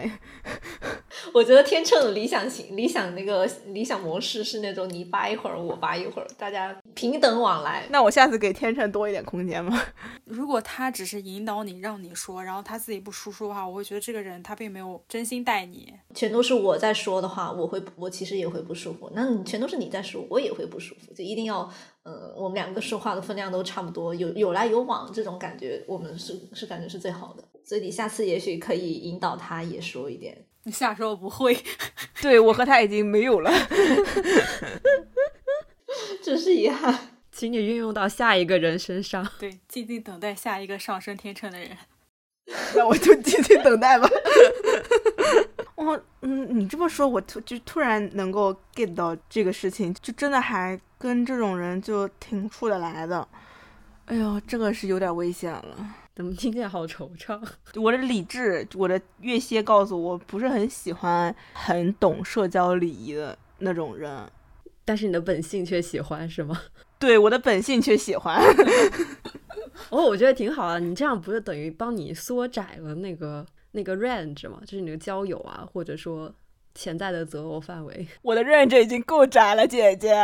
我觉得天秤的理想型、理想那个理想模式是那种你扒一会儿，我扒一会儿，大家平等往来。那我下次给天秤多一点空间吧。如果他只是引导你，让你说，然后他自己不输出的话，我会觉得这个人他并没有真心待你。全都是我在说的话，我会我其实也会不舒服。那你全都是你在说，我也会不舒服。就一定要，呃，我们两个说话的分量都差不多，有有来有往，这种感觉我们是是感觉是最好的。所以你下次也许可以引导他也说一点。你下周不会，对我和他已经没有了，只是遗憾。请你运用到下一个人身上。对，静静等待下一个上升天秤的人。那我就静静等待吧。我嗯，你这么说，我突就突然能够 get 到这个事情，就真的还跟这种人就挺处得来的。哎呦，这个是有点危险了。怎么听起来好惆怅？我的理智，我的月蝎告诉我，不是很喜欢很懂社交礼仪的那种人。但是你的本性却喜欢，是吗？对，我的本性却喜欢。哦，我觉得挺好啊。你这样不是等于帮你缩窄了那个那个 range 嘛？就是你的交友啊，或者说潜在的择偶范围。我的 range 已经够窄了，姐姐。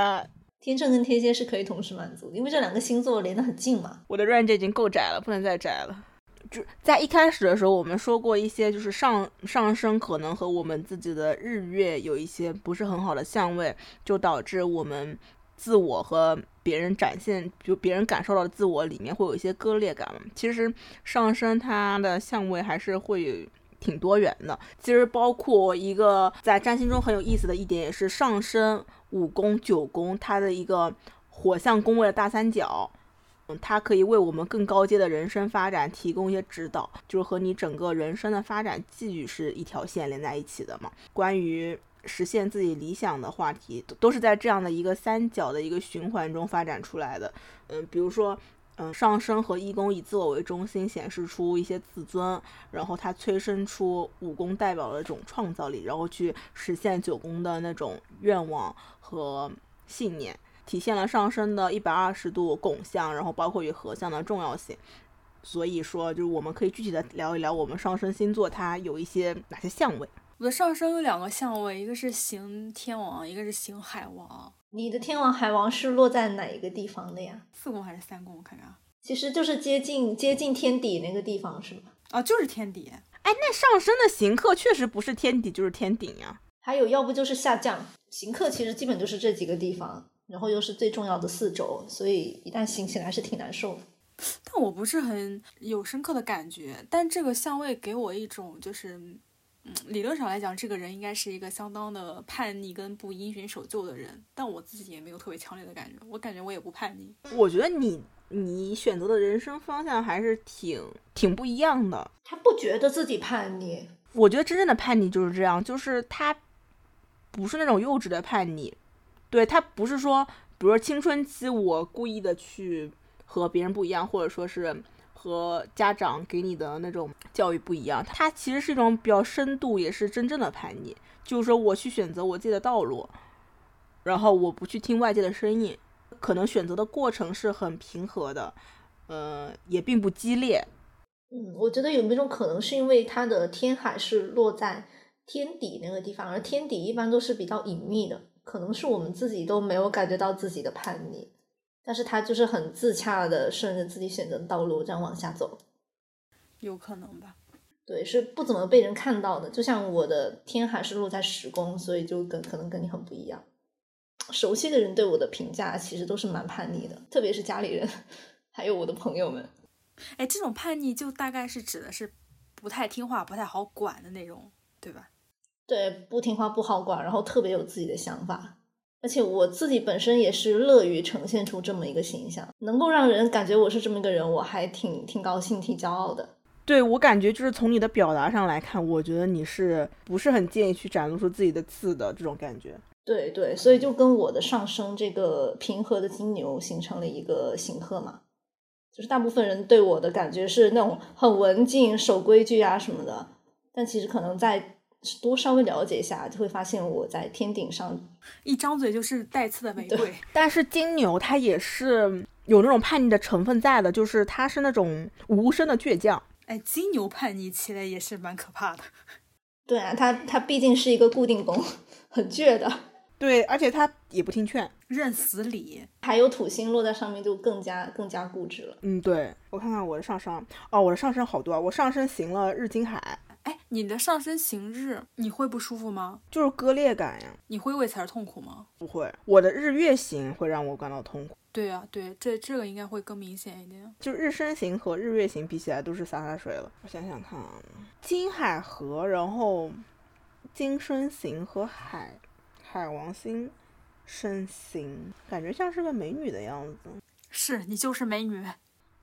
天秤跟天蝎是可以同时满足，因为这两个星座连得很近嘛。我的 range 已经够窄了，不能再窄了。就在一开始的时候，我们说过一些，就是上上升可能和我们自己的日月有一些不是很好的相位，就导致我们自我和别人展现，就别人感受到的自我里面会有一些割裂感。其实上升它的相位还是会有挺多元的。其实包括一个在占星中很有意思的一点，也是上升。五宫、九宫，它的一个火象宫位的大三角，嗯，它可以为我们更高阶的人生发展提供一些指导，就是和你整个人生的发展继续是一条线连在一起的嘛。关于实现自己理想的话题，都是在这样的一个三角的一个循环中发展出来的。嗯，比如说，嗯，上升和一宫以自我为中心，显示出一些自尊，然后它催生出五宫代表的这种创造力，然后去实现九宫的那种愿望。和信念体现了上升的一百二十度拱向，然后包括与合相的重要性。所以说，就是我们可以具体的聊一聊我们上升星座它有一些哪些相位。我的上升有两个相位，一个是行天王，一个是行海王。你的天王海王是落在哪一个地方的呀？四宫还是三宫？我看看，其实就是接近接近天底那个地方，是吗？啊，就是天底。哎，那上升的行客确实不是天底就是天顶呀。还有，要不就是下降。行客其实基本就是这几个地方，然后又是最重要的四轴，所以一旦行起来是挺难受的。但我不是很有深刻的感觉，但这个相位给我一种就是，嗯，理论上来讲，这个人应该是一个相当的叛逆跟不因循守旧的人，但我自己也没有特别强烈的感觉，我感觉我也不叛逆。我觉得你你选择的人生方向还是挺挺不一样的。他不觉得自己叛逆，我觉得真正的叛逆就是这样，就是他。不是那种幼稚的叛逆，对他不是说，比如说青春期我故意的去和别人不一样，或者说是和家长给你的那种教育不一样，它其实是一种比较深度，也是真正的叛逆，就是说我去选择我自己的道路，然后我不去听外界的声音，可能选择的过程是很平和的，呃，也并不激烈。嗯，我觉得有没有种可能是因为他的天海是落在。天底那个地方，而天底一般都是比较隐秘的，可能是我们自己都没有感觉到自己的叛逆，但是他就是很自洽的顺着自己选择的道路这样往下走，有可能吧？对，是不怎么被人看到的。就像我的天还是落在时宫，所以就跟可能跟你很不一样。熟悉的人对我的评价其实都是蛮叛逆的，特别是家里人，还有我的朋友们。哎，这种叛逆就大概是指的是不太听话、不太好管的那种，对吧？对，不听话不好管，然后特别有自己的想法，而且我自己本身也是乐于呈现出这么一个形象，能够让人感觉我是这么一个人，我还挺挺高兴、挺骄傲的。对我感觉就是从你的表达上来看，我觉得你是不是很建议去展露出自己的刺的这种感觉？对对，所以就跟我的上升这个平和的金牛形成了一个形刻嘛，就是大部分人对我的感觉是那种很文静、守规矩啊什么的。但其实可能再多稍微了解一下，就会发现我在天顶上一张嘴就是带刺的玫瑰。但是金牛它也是有那种叛逆的成分在的，就是它是那种无声的倔强。哎，金牛叛逆起来也是蛮可怕的。对啊，他他毕竟是一个固定宫，很倔的。对，而且他也不听劝，认死理。还有土星落在上面，就更加更加固执了。嗯，对我看看我的上升，哦，我的上升好多啊，我上升行了日金海。哎，你的上升行日，你会不舒服吗？就是割裂感呀。你会为此而痛苦吗？不会，我的日月行会让我感到痛苦。对啊，对，这这个应该会更明显一点。就日升行和日月行比起来，都是洒洒水了。我想想看啊，金海河，然后金生行和海。海王星身形，感觉像是个美女的样子。是你就是美女，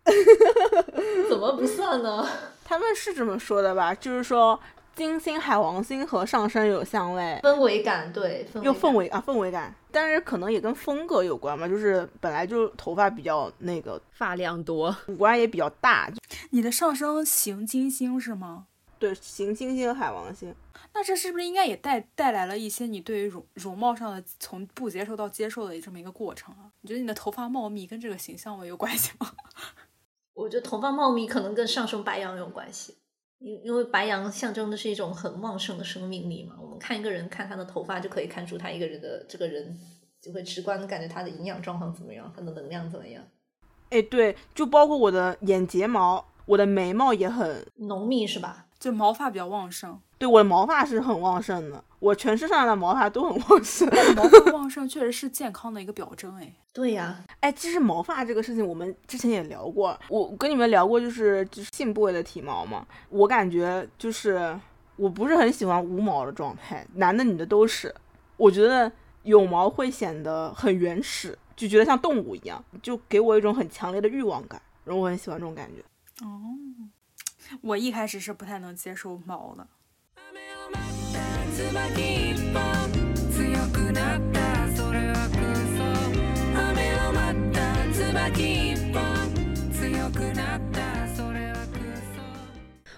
怎么不算呢？他们是这么说的吧？就是说金星、海王星和上升有相位，氛围感对，又氛围啊氛围感，但是可能也跟风格有关嘛。就是本来就头发比较那个，发量多，五官也比较大。你的上升行金星是吗？对，行金星和海王星。那这是不是应该也带带来了一些你对于容容貌上的从不接受到接受的这么一个过程啊？你觉得你的头发茂密跟这个形象有关系吗？我觉得头发茂密可能跟上升白羊有关系，因因为白羊象征的是一种很旺盛的生命力嘛。我们看一个人，看他的头发就可以看出他一个人的这个人，就会直观的感觉他的营养状况怎么样，他的能量怎么样。哎，对，就包括我的眼睫毛，我的眉毛也很浓密，是吧？就毛发比较旺盛，对我的毛发是很旺盛的，我全身上的毛发都很旺盛。毛发旺盛确实是健康的一个表征，哎。对呀，哎，其实毛发这个事情我们之前也聊过，我跟你们聊过，就是就是性部位的体毛嘛。我感觉就是我不是很喜欢无毛的状态，男的女的都是。我觉得有毛会显得很原始，就觉得像动物一样，就给我一种很强烈的欲望感，然后我很喜欢这种感觉。哦。我一开始是不太能接受毛的。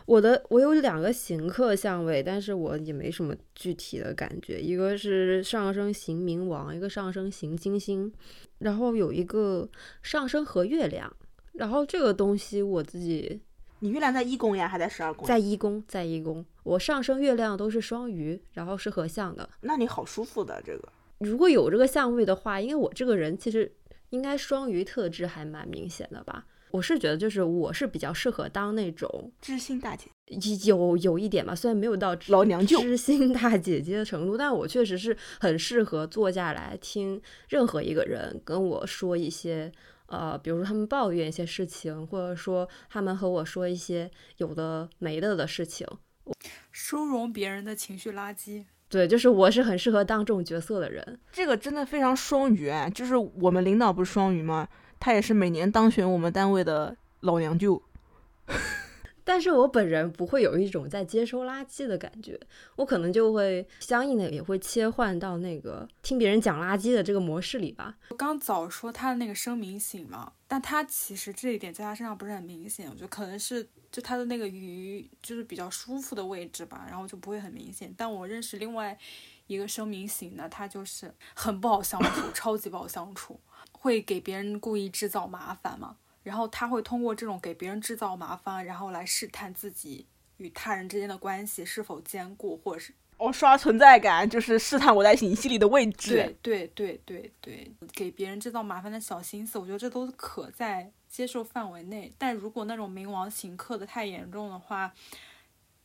我的我有两个行客相位，但是我也没什么具体的感觉。一个是上升行冥王，一个上升行金星，然后有一个上升和月亮。然后这个东西我自己。你月亮在一宫呀，还在十二宫？在一宫，在一宫。我上升月亮都是双鱼，然后是合相的。那你好舒服的这个。如果有这个相位的话，因为我这个人其实应该双鱼特质还蛮明显的吧。我是觉得就是我是比较适合当那种知心大姐，有有一点吧，虽然没有到老娘舅知心大姐姐的程度，但我确实是很适合坐下来听任何一个人跟我说一些。呃，比如说他们抱怨一些事情，或者说他们和我说一些有的没的的事情，收容别人的情绪垃圾。对，就是我是很适合当这种角色的人。这个真的非常双鱼，就是我们领导不是双鱼吗？他也是每年当选我们单位的老娘舅。但是我本人不会有一种在接收垃圾的感觉，我可能就会相应的也会切换到那个听别人讲垃圾的这个模式里吧。我刚早说他的那个声明醒嘛，但他其实这一点在他身上不是很明显，我觉得可能是就他的那个鱼就是比较舒服的位置吧，然后就不会很明显。但我认识另外一个声明醒的，他就是很不好相处，超级不好相处，会给别人故意制造麻烦嘛。然后他会通过这种给别人制造麻烦，然后来试探自己与他人之间的关系是否坚固，或者是哦刷存在感，就是试探我在你心里的位置。对对对对对，给别人制造麻烦的小心思，我觉得这都可在接受范围内。但如果那种冥王行克的太严重的话，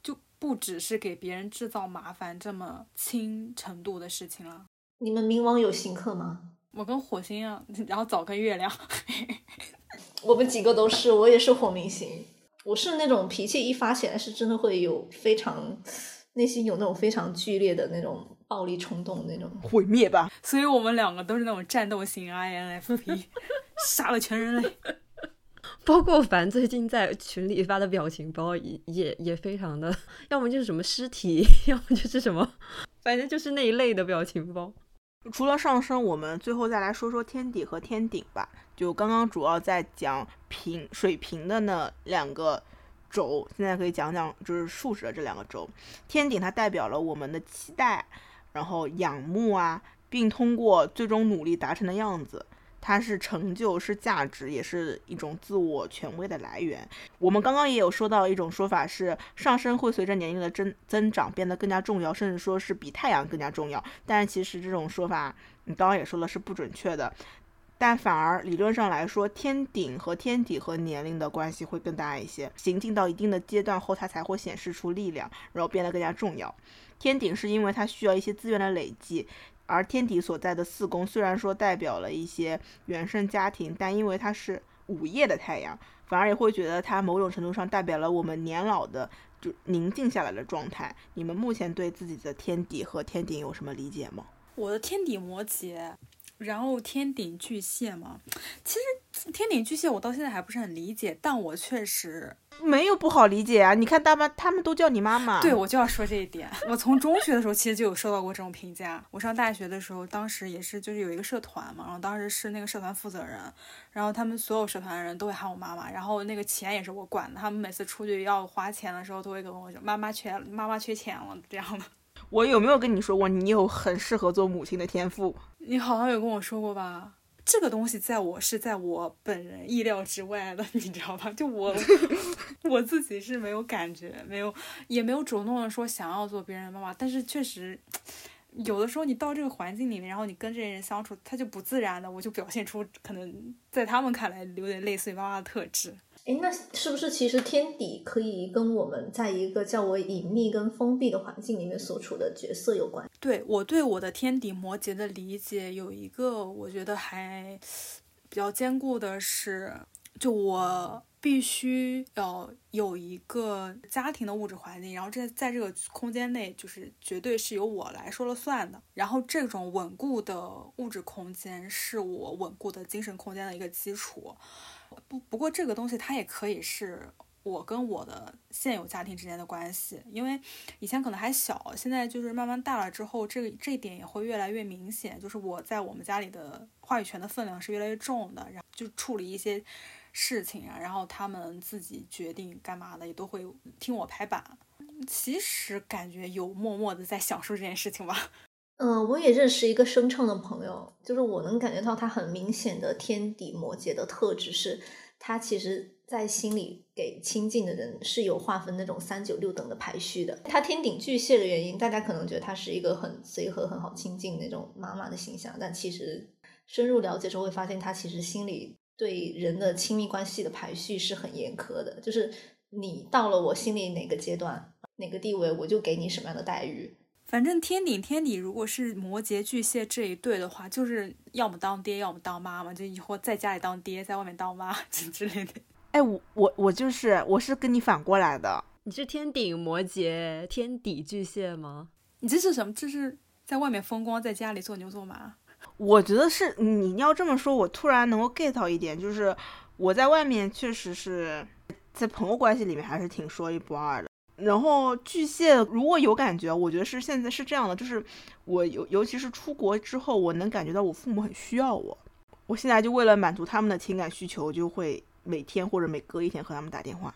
就不只是给别人制造麻烦这么轻程度的事情了。你们冥王有行克吗？我跟火星啊，然后早跟月亮。我们几个都是，我也是火明星。我是那种脾气一发起来，是真的会有非常内心有那种非常剧烈的那种暴力冲动那种毁灭吧。所以我们两个都是那种战斗型 INFP，杀了全人类。包括凡最近在群里发的表情包也也也非常的，要么就是什么尸体，要么就是什么，反正就是那一类的表情包。除了上升，我们最后再来说说天底和天顶吧。就刚刚主要在讲平水平的那两个轴，现在可以讲讲就是竖直的这两个轴。天顶它代表了我们的期待，然后仰慕啊，并通过最终努力达成的样子。它是成就，是价值，也是一种自我权威的来源。我们刚刚也有说到一种说法是，上升会随着年龄的增增长变得更加重要，甚至说是比太阳更加重要。但是其实这种说法，你刚刚也说了是不准确的。但反而理论上来说，天顶和天底和年龄的关系会更大一些。行进到一定的阶段后，它才会显示出力量，然后变得更加重要。天顶是因为它需要一些资源的累积。而天底所在的四宫虽然说代表了一些原生家庭，但因为它是午夜的太阳，反而也会觉得它某种程度上代表了我们年老的就宁静下来的状态。你们目前对自己的天底和天顶有什么理解吗？我的天底摩羯，然后天顶巨蟹嘛，其实天顶巨蟹我到现在还不是很理解，但我确实。没有不好理解啊！你看大妈他们都叫你妈妈，对我就要说这一点。我从中学的时候其实就有受到过这种评价。我上大学的时候，当时也是就是有一个社团嘛，然后当时是那个社团负责人，然后他们所有社团的人都会喊我妈妈，然后那个钱也是我管的。他们每次出去要花钱的时候，都会跟我说妈妈缺妈妈缺钱了这样的。我有没有跟你说过你有很适合做母亲的天赋？你好像有跟我说过吧？这个东西在我是在我本人意料之外的，你知道吧？就我 我自己是没有感觉，没有也没有主动的说想要做别人的妈妈，但是确实有的时候你到这个环境里面，然后你跟这些人相处，他就不自然的，我就表现出可能在他们看来有点类似于妈妈的特质。哎，那是不是其实天底可以跟我们在一个较为隐秘跟封闭的环境里面所处的角色有关？对我对我的天底摩羯的理解有一个，我觉得还比较坚固的是，就我必须要有一个家庭的物质环境，然后这在这个空间内就是绝对是由我来说了算的，然后这种稳固的物质空间是我稳固的精神空间的一个基础。不不过这个东西它也可以是我跟我的现有家庭之间的关系，因为以前可能还小，现在就是慢慢大了之后，这个这一点也会越来越明显，就是我在我们家里的话语权的分量是越来越重的，然后就处理一些事情啊，然后他们自己决定干嘛的也都会听我拍板。其实感觉有默默的在享受这件事情吧。嗯，我也认识一个声称的朋友，就是我能感觉到他很明显的天底摩羯的特质是，他其实在心里给亲近的人是有划分那种三九六等的排序的。他天顶巨蟹的原因，大家可能觉得他是一个很随和、很好亲近那种妈妈的形象，但其实深入了解之后会发现，他其实心里对人的亲密关系的排序是很严苛的，就是你到了我心里哪个阶段、哪个地位，我就给你什么样的待遇。反正天顶天底，如果是摩羯巨蟹这一对的话，就是要么当爹，要么当妈嘛，就以后在家里当爹，在外面当妈之之类的。哎，我我我就是我是跟你反过来的，你是天顶摩羯，天底巨蟹吗？你这是什么？这是在外面风光，在家里做牛做马？我觉得是你要这么说，我突然能够 get 到一点，就是我在外面确实是在朋友关系里面还是挺说一不二的。然后巨蟹如果有感觉，我觉得是现在是这样的，就是我尤尤其是出国之后，我能感觉到我父母很需要我。我现在就为了满足他们的情感需求，就会每天或者每隔一天和他们打电话。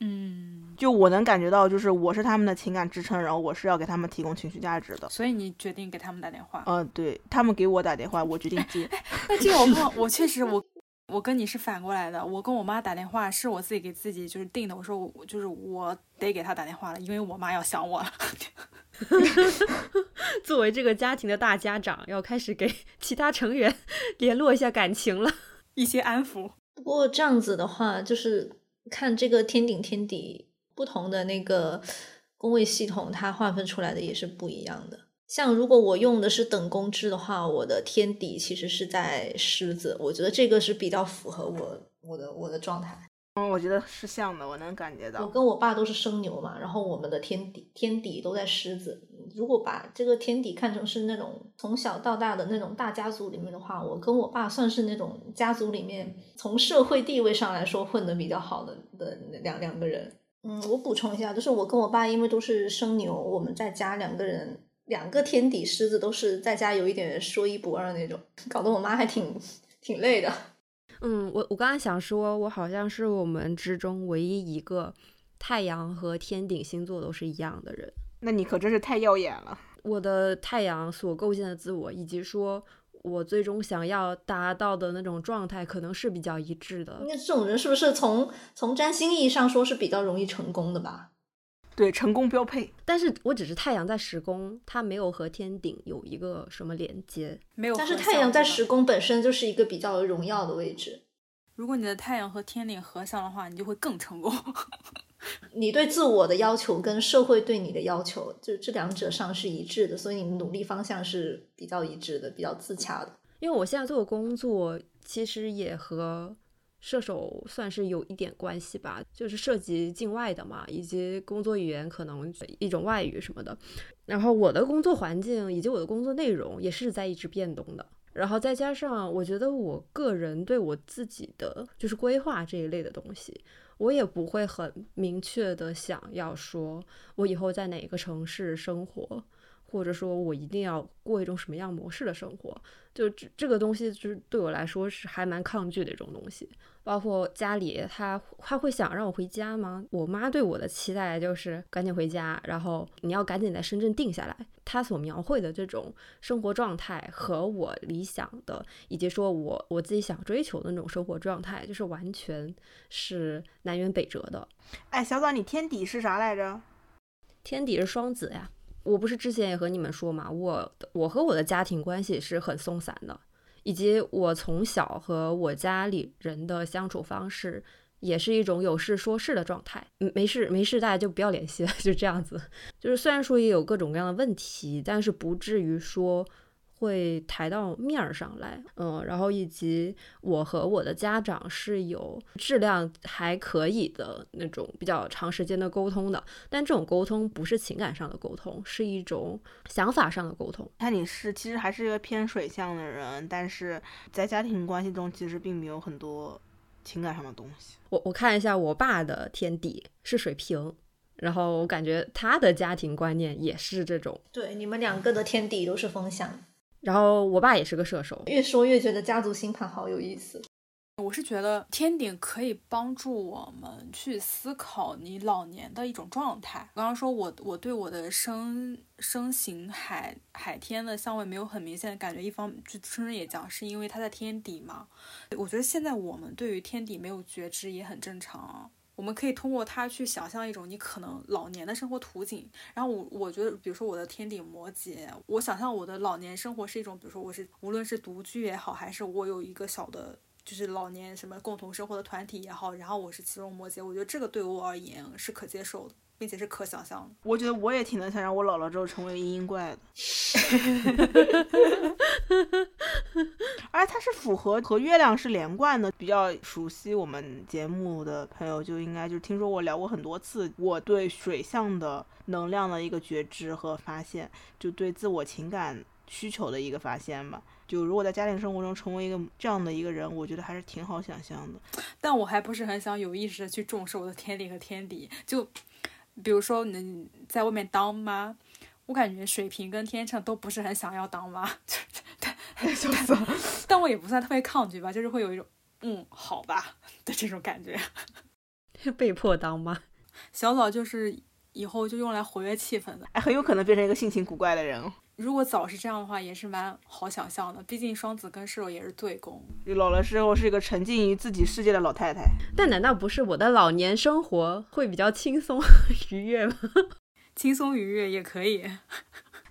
嗯，就我能感觉到，就是我是他们的情感支撑，然后我是要给他们提供情绪价值的。所以你决定给他们打电话？嗯，对他们给我打电话，我决定接。那这个我不，我确实我。我跟你是反过来的，我跟我妈打电话是我自己给自己就是定的，我说我就是我得给她打电话了，因为我妈要想我了。作为这个家庭的大家长，要开始给 其他成员 联络一下感情了，一些安抚。不过这样子的话，就是看这个天顶天底不同的那个工位系统，它划分出来的也是不一样的。像如果我用的是等宫制的话，我的天底其实是在狮子，我觉得这个是比较符合我我的我的状态。嗯，我觉得是像的，我能感觉到。我跟我爸都是生牛嘛，然后我们的天底天底都在狮子。如果把这个天底看成是那种从小到大的那种大家族里面的话，我跟我爸算是那种家族里面从社会地位上来说混得比较好的的两两个人。嗯，我补充一下，就是我跟我爸因为都是生牛，我们在家两个人。两个天底狮子都是在家有一点说一不二那种，搞得我妈还挺挺累的。嗯，我我刚才想说，我好像是我们之中唯一一个太阳和天顶星座都是一样的人。那你可真是太耀眼了。我的太阳所构建的自我，以及说我最终想要达到的那种状态，可能是比较一致的。那这种人是不是从从占星意义上说是比较容易成功的吧？对，成功标配。但是我只是太阳在十宫，它没有和天顶有一个什么连接。没有。但是太阳在十宫本身就是一个比较荣耀的位置。如果你的太阳和天顶合相的话，你就会更成功。你对自我的要求跟社会对你的要求，就这两者上是一致的，所以你努力方向是比较一致的，比较自洽的。因为我现在做的工作其实也和射手算是有一点关系吧，就是涉及境外的嘛，以及工作语言可能一种外语什么的。然后我的工作环境以及我的工作内容也是在一直变动的。然后再加上我觉得我个人对我自己的就是规划这一类的东西。我也不会很明确的想要说，我以后在哪个城市生活，或者说我一定要过一种什么样模式的生活。就这这个东西，就是对我来说是还蛮抗拒的一种东西。包括家里，他他会想让我回家吗？我妈对我的期待就是赶紧回家，然后你要赶紧在深圳定下来。他所描绘的这种生活状态和我理想的，以及说我我自己想追求的那种生活状态，就是完全是南辕北辙的。哎，小枣，你天底是啥来着？天底是双子呀。我不是之前也和你们说嘛，我我和我的家庭关系是很松散的，以及我从小和我家里人的相处方式也是一种有事说事的状态，没事没事大家就不要联系了，就这样子。就是虽然说也有各种各样的问题，但是不至于说。会抬到面儿上来，嗯，然后以及我和我的家长是有质量还可以的那种比较长时间的沟通的，但这种沟通不是情感上的沟通，是一种想法上的沟通。看你是其实还是一个偏水象的人，但是在家庭关系中其实并没有很多情感上的东西。我我看一下我爸的天底是水瓶，然后我感觉他的家庭观念也是这种。对，你们两个的天底都是风象。然后我爸也是个射手，越说越觉得家族星盘好有意思。我是觉得天顶可以帮助我们去思考你老年的一种状态。刚刚说我我对我的生生行海海天的相位没有很明显的感觉，一方就春春也讲是因为它在天底嘛。我觉得现在我们对于天底没有觉知也很正常。我们可以通过它去想象一种你可能老年的生活图景。然后我我觉得，比如说我的天顶摩羯，我想象我的老年生活是一种，比如说我是无论是独居也好，还是我有一个小的，就是老年什么共同生活的团体也好，然后我是其中摩羯，我觉得这个对我而言是可接受的。并且是可想象的。我觉得我也挺能想象我老了之后成为阴阴怪的。而它是符合和月亮是连贯的。比较熟悉我们节目的朋友就应该就听说我聊过很多次，我对水象的能量的一个觉知和发现，就对自我情感需求的一个发现吧。就如果在家庭生活中成为一个这样的一个人，我觉得还是挺好想象的。但我还不是很想有意识的去重视我的天理和天敌，就。比如说你在外面当妈，我感觉水瓶跟天秤都不是很想要当妈，但我也不算特别抗拒吧，就是会有一种嗯好吧的这种感觉，被迫当妈。小枣就是以后就用来活跃气氛的，哎，很有可能变成一个性情古怪的人。如果早是这样的话，也是蛮好想象的。毕竟双子跟射手也是对宫，老了之后是一个沉浸于自己世界的老太太。但难道不是我的老年生活会比较轻松 愉悦吗？轻松愉悦也可以。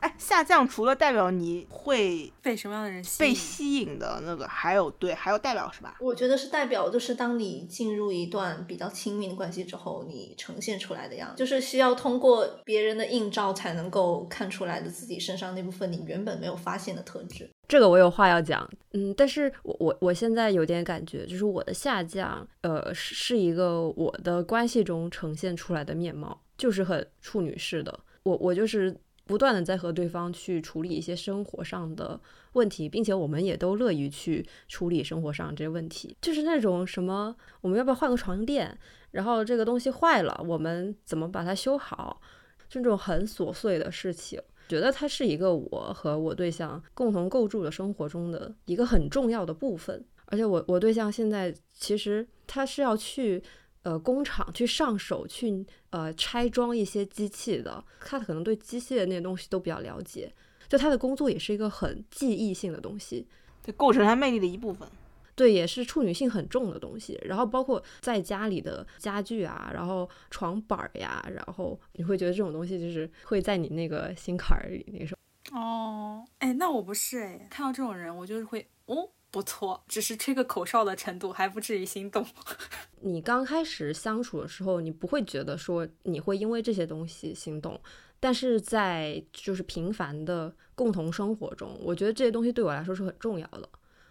哎，下降除了代表你会被什么样的人被吸引的那个，还有对，还有代表是吧？我觉得是代表，就是当你进入一段比较亲密的关系之后，你呈现出来的样子，就是需要通过别人的映照才能够看出来的自己身上那部分你原本没有发现的特质。这个我有话要讲，嗯，但是我我我现在有点感觉，就是我的下降，呃，是是一个我的关系中呈现出来的面貌，就是很处女式的，我我就是。不断的在和对方去处理一些生活上的问题，并且我们也都乐于去处理生活上这些问题。就是那种什么，我们要不要换个床垫？然后这个东西坏了，我们怎么把它修好？这种很琐碎的事情，觉得它是一个我和我对象共同构筑的生活中的一个很重要的部分。而且我我对象现在其实他是要去呃工厂去上手去呃拆装一些机器的，他可能对机械的那些东西都比较了解，就他的工作也是一个很记忆性的东西，这构成他魅力的一部分。对，也是处女性很重的东西。然后包括在家里的家具啊，然后床板儿呀，然后你会觉得这种东西就是会在你那个心坎儿里那个时候。哦，哎，那我不是哎，看到这种人我就是会哦。不错，只是吹个口哨的程度，还不至于心动。你刚开始相处的时候，你不会觉得说你会因为这些东西心动，但是在就是平凡的共同生活中，我觉得这些东西对我来说是很重要的。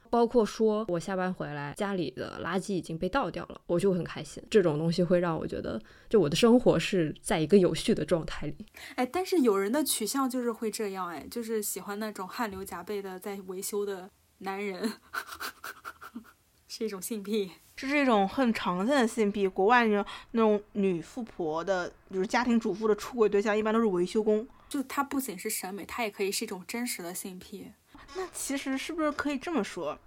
包括说我下班回来，家里的垃圾已经被倒掉了，我就很开心。这种东西会让我觉得，就我的生活是在一个有序的状态里。哎，但是有人的取向就是会这样，哎，就是喜欢那种汗流浃背的在维修的。男人 是一种性癖，这是一种很常见的性癖。国外那种那种女富婆的，就是家庭主妇的出轨对象，一般都是维修工。就它不仅是审美，它也可以是一种真实的性癖。那其实是不是可以这么说？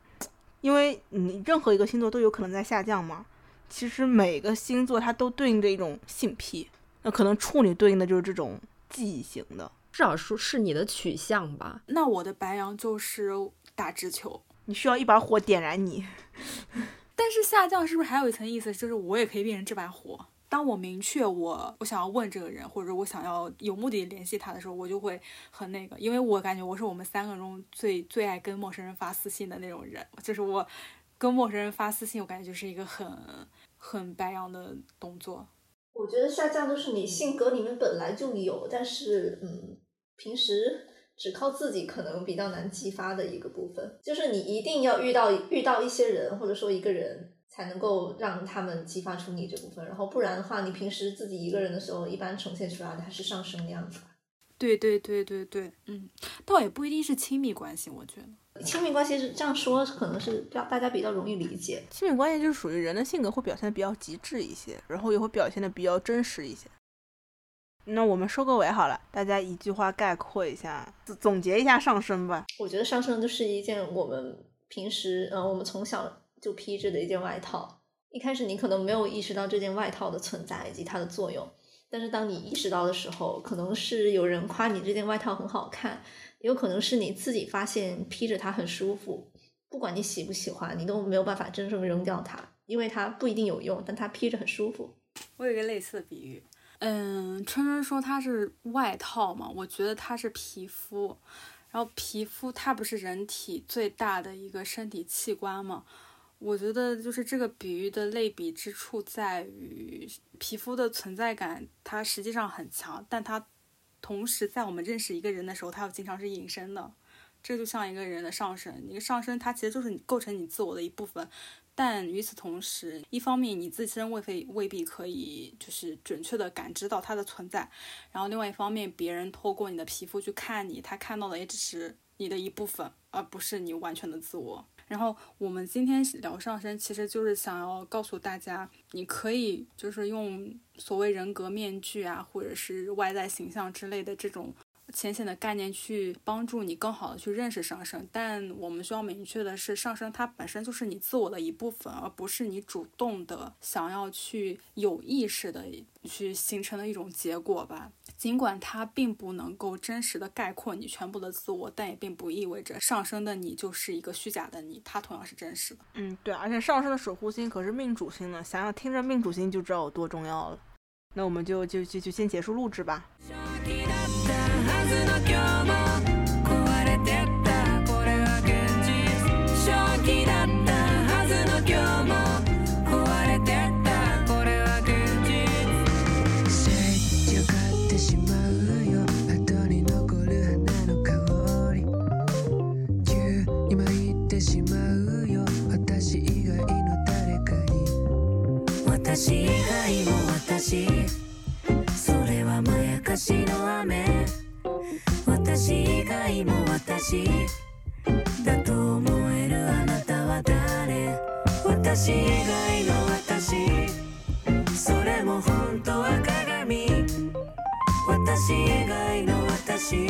因为你任何一个星座都有可能在下降嘛。其实每个星座它都对应着一种性癖。那可能处女对应的就是这种记忆型的，至少说是你的取向吧。那我的白羊就是。打直球，你需要一把火点燃你。但是下降是不是还有一层意思，就是我也可以变成这把火？当我明确我我想要问这个人，或者我想要有目的联系他的时候，我就会很那个，因为我感觉我是我们三个中最最爱跟陌生人发私信的那种人，就是我跟陌生人发私信，我感觉就是一个很很白羊的动作。我觉得下降都是你性格里面本来就有，但是嗯，平时。只靠自己可能比较难激发的一个部分，就是你一定要遇到遇到一些人，或者说一个人，才能够让他们激发出你这部分。然后不然的话，你平时自己一个人的时候，一般呈现出来的还是上升的样子。对对对对对，嗯，倒也不一定是亲密关系，我觉得亲密关系是这样说，可能是让大家比较容易理解。亲密关系就是属于人的性格会表现的比较极致一些，然后也会表现的比较真实一些。那我们收个尾好了，大家一句话概括一下，总结一下上升吧。我觉得上升就是一件我们平时，嗯，我们从小就披着的一件外套。一开始你可能没有意识到这件外套的存在以及它的作用，但是当你意识到的时候，可能是有人夸你这件外套很好看，也有可能是你自己发现披着它很舒服。不管你喜不喜欢，你都没有办法真正扔掉它，因为它不一定有用，但它披着很舒服。我有一个类似的比喻。嗯，春春说它是外套嘛，我觉得它是皮肤，然后皮肤它不是人体最大的一个身体器官嘛？我觉得就是这个比喻的类比之处在于，皮肤的存在感它实际上很强，但它同时在我们认识一个人的时候，它又经常是隐身的。这就像一个人的上身，一个上身它其实就是你构成你自我的一部分。但与此同时，一方面你自身未非未必可以就是准确的感知到它的存在，然后另外一方面，别人透过你的皮肤去看你，他看到的也只是你的一部分，而不是你完全的自我。然后我们今天聊上身，其实就是想要告诉大家，你可以就是用所谓人格面具啊，或者是外在形象之类的这种。浅显的概念去帮助你更好的去认识上升，但我们需要明确的是，上升它本身就是你自我的一部分，而不是你主动的想要去有意识的去形成的一种结果吧。尽管它并不能够真实的概括你全部的自我，但也并不意味着上升的你就是一个虚假的你，它同样是真实的。嗯，对，而且上升的守护星可是命主星呢，想想听着命主星就知道有多重要了。那我们就就就就先结束录制吧。私以外も私。それはまやかしの雨。私以外も私だと思えるあなたは誰？私以外の私。それも本当は鏡。私以外の私。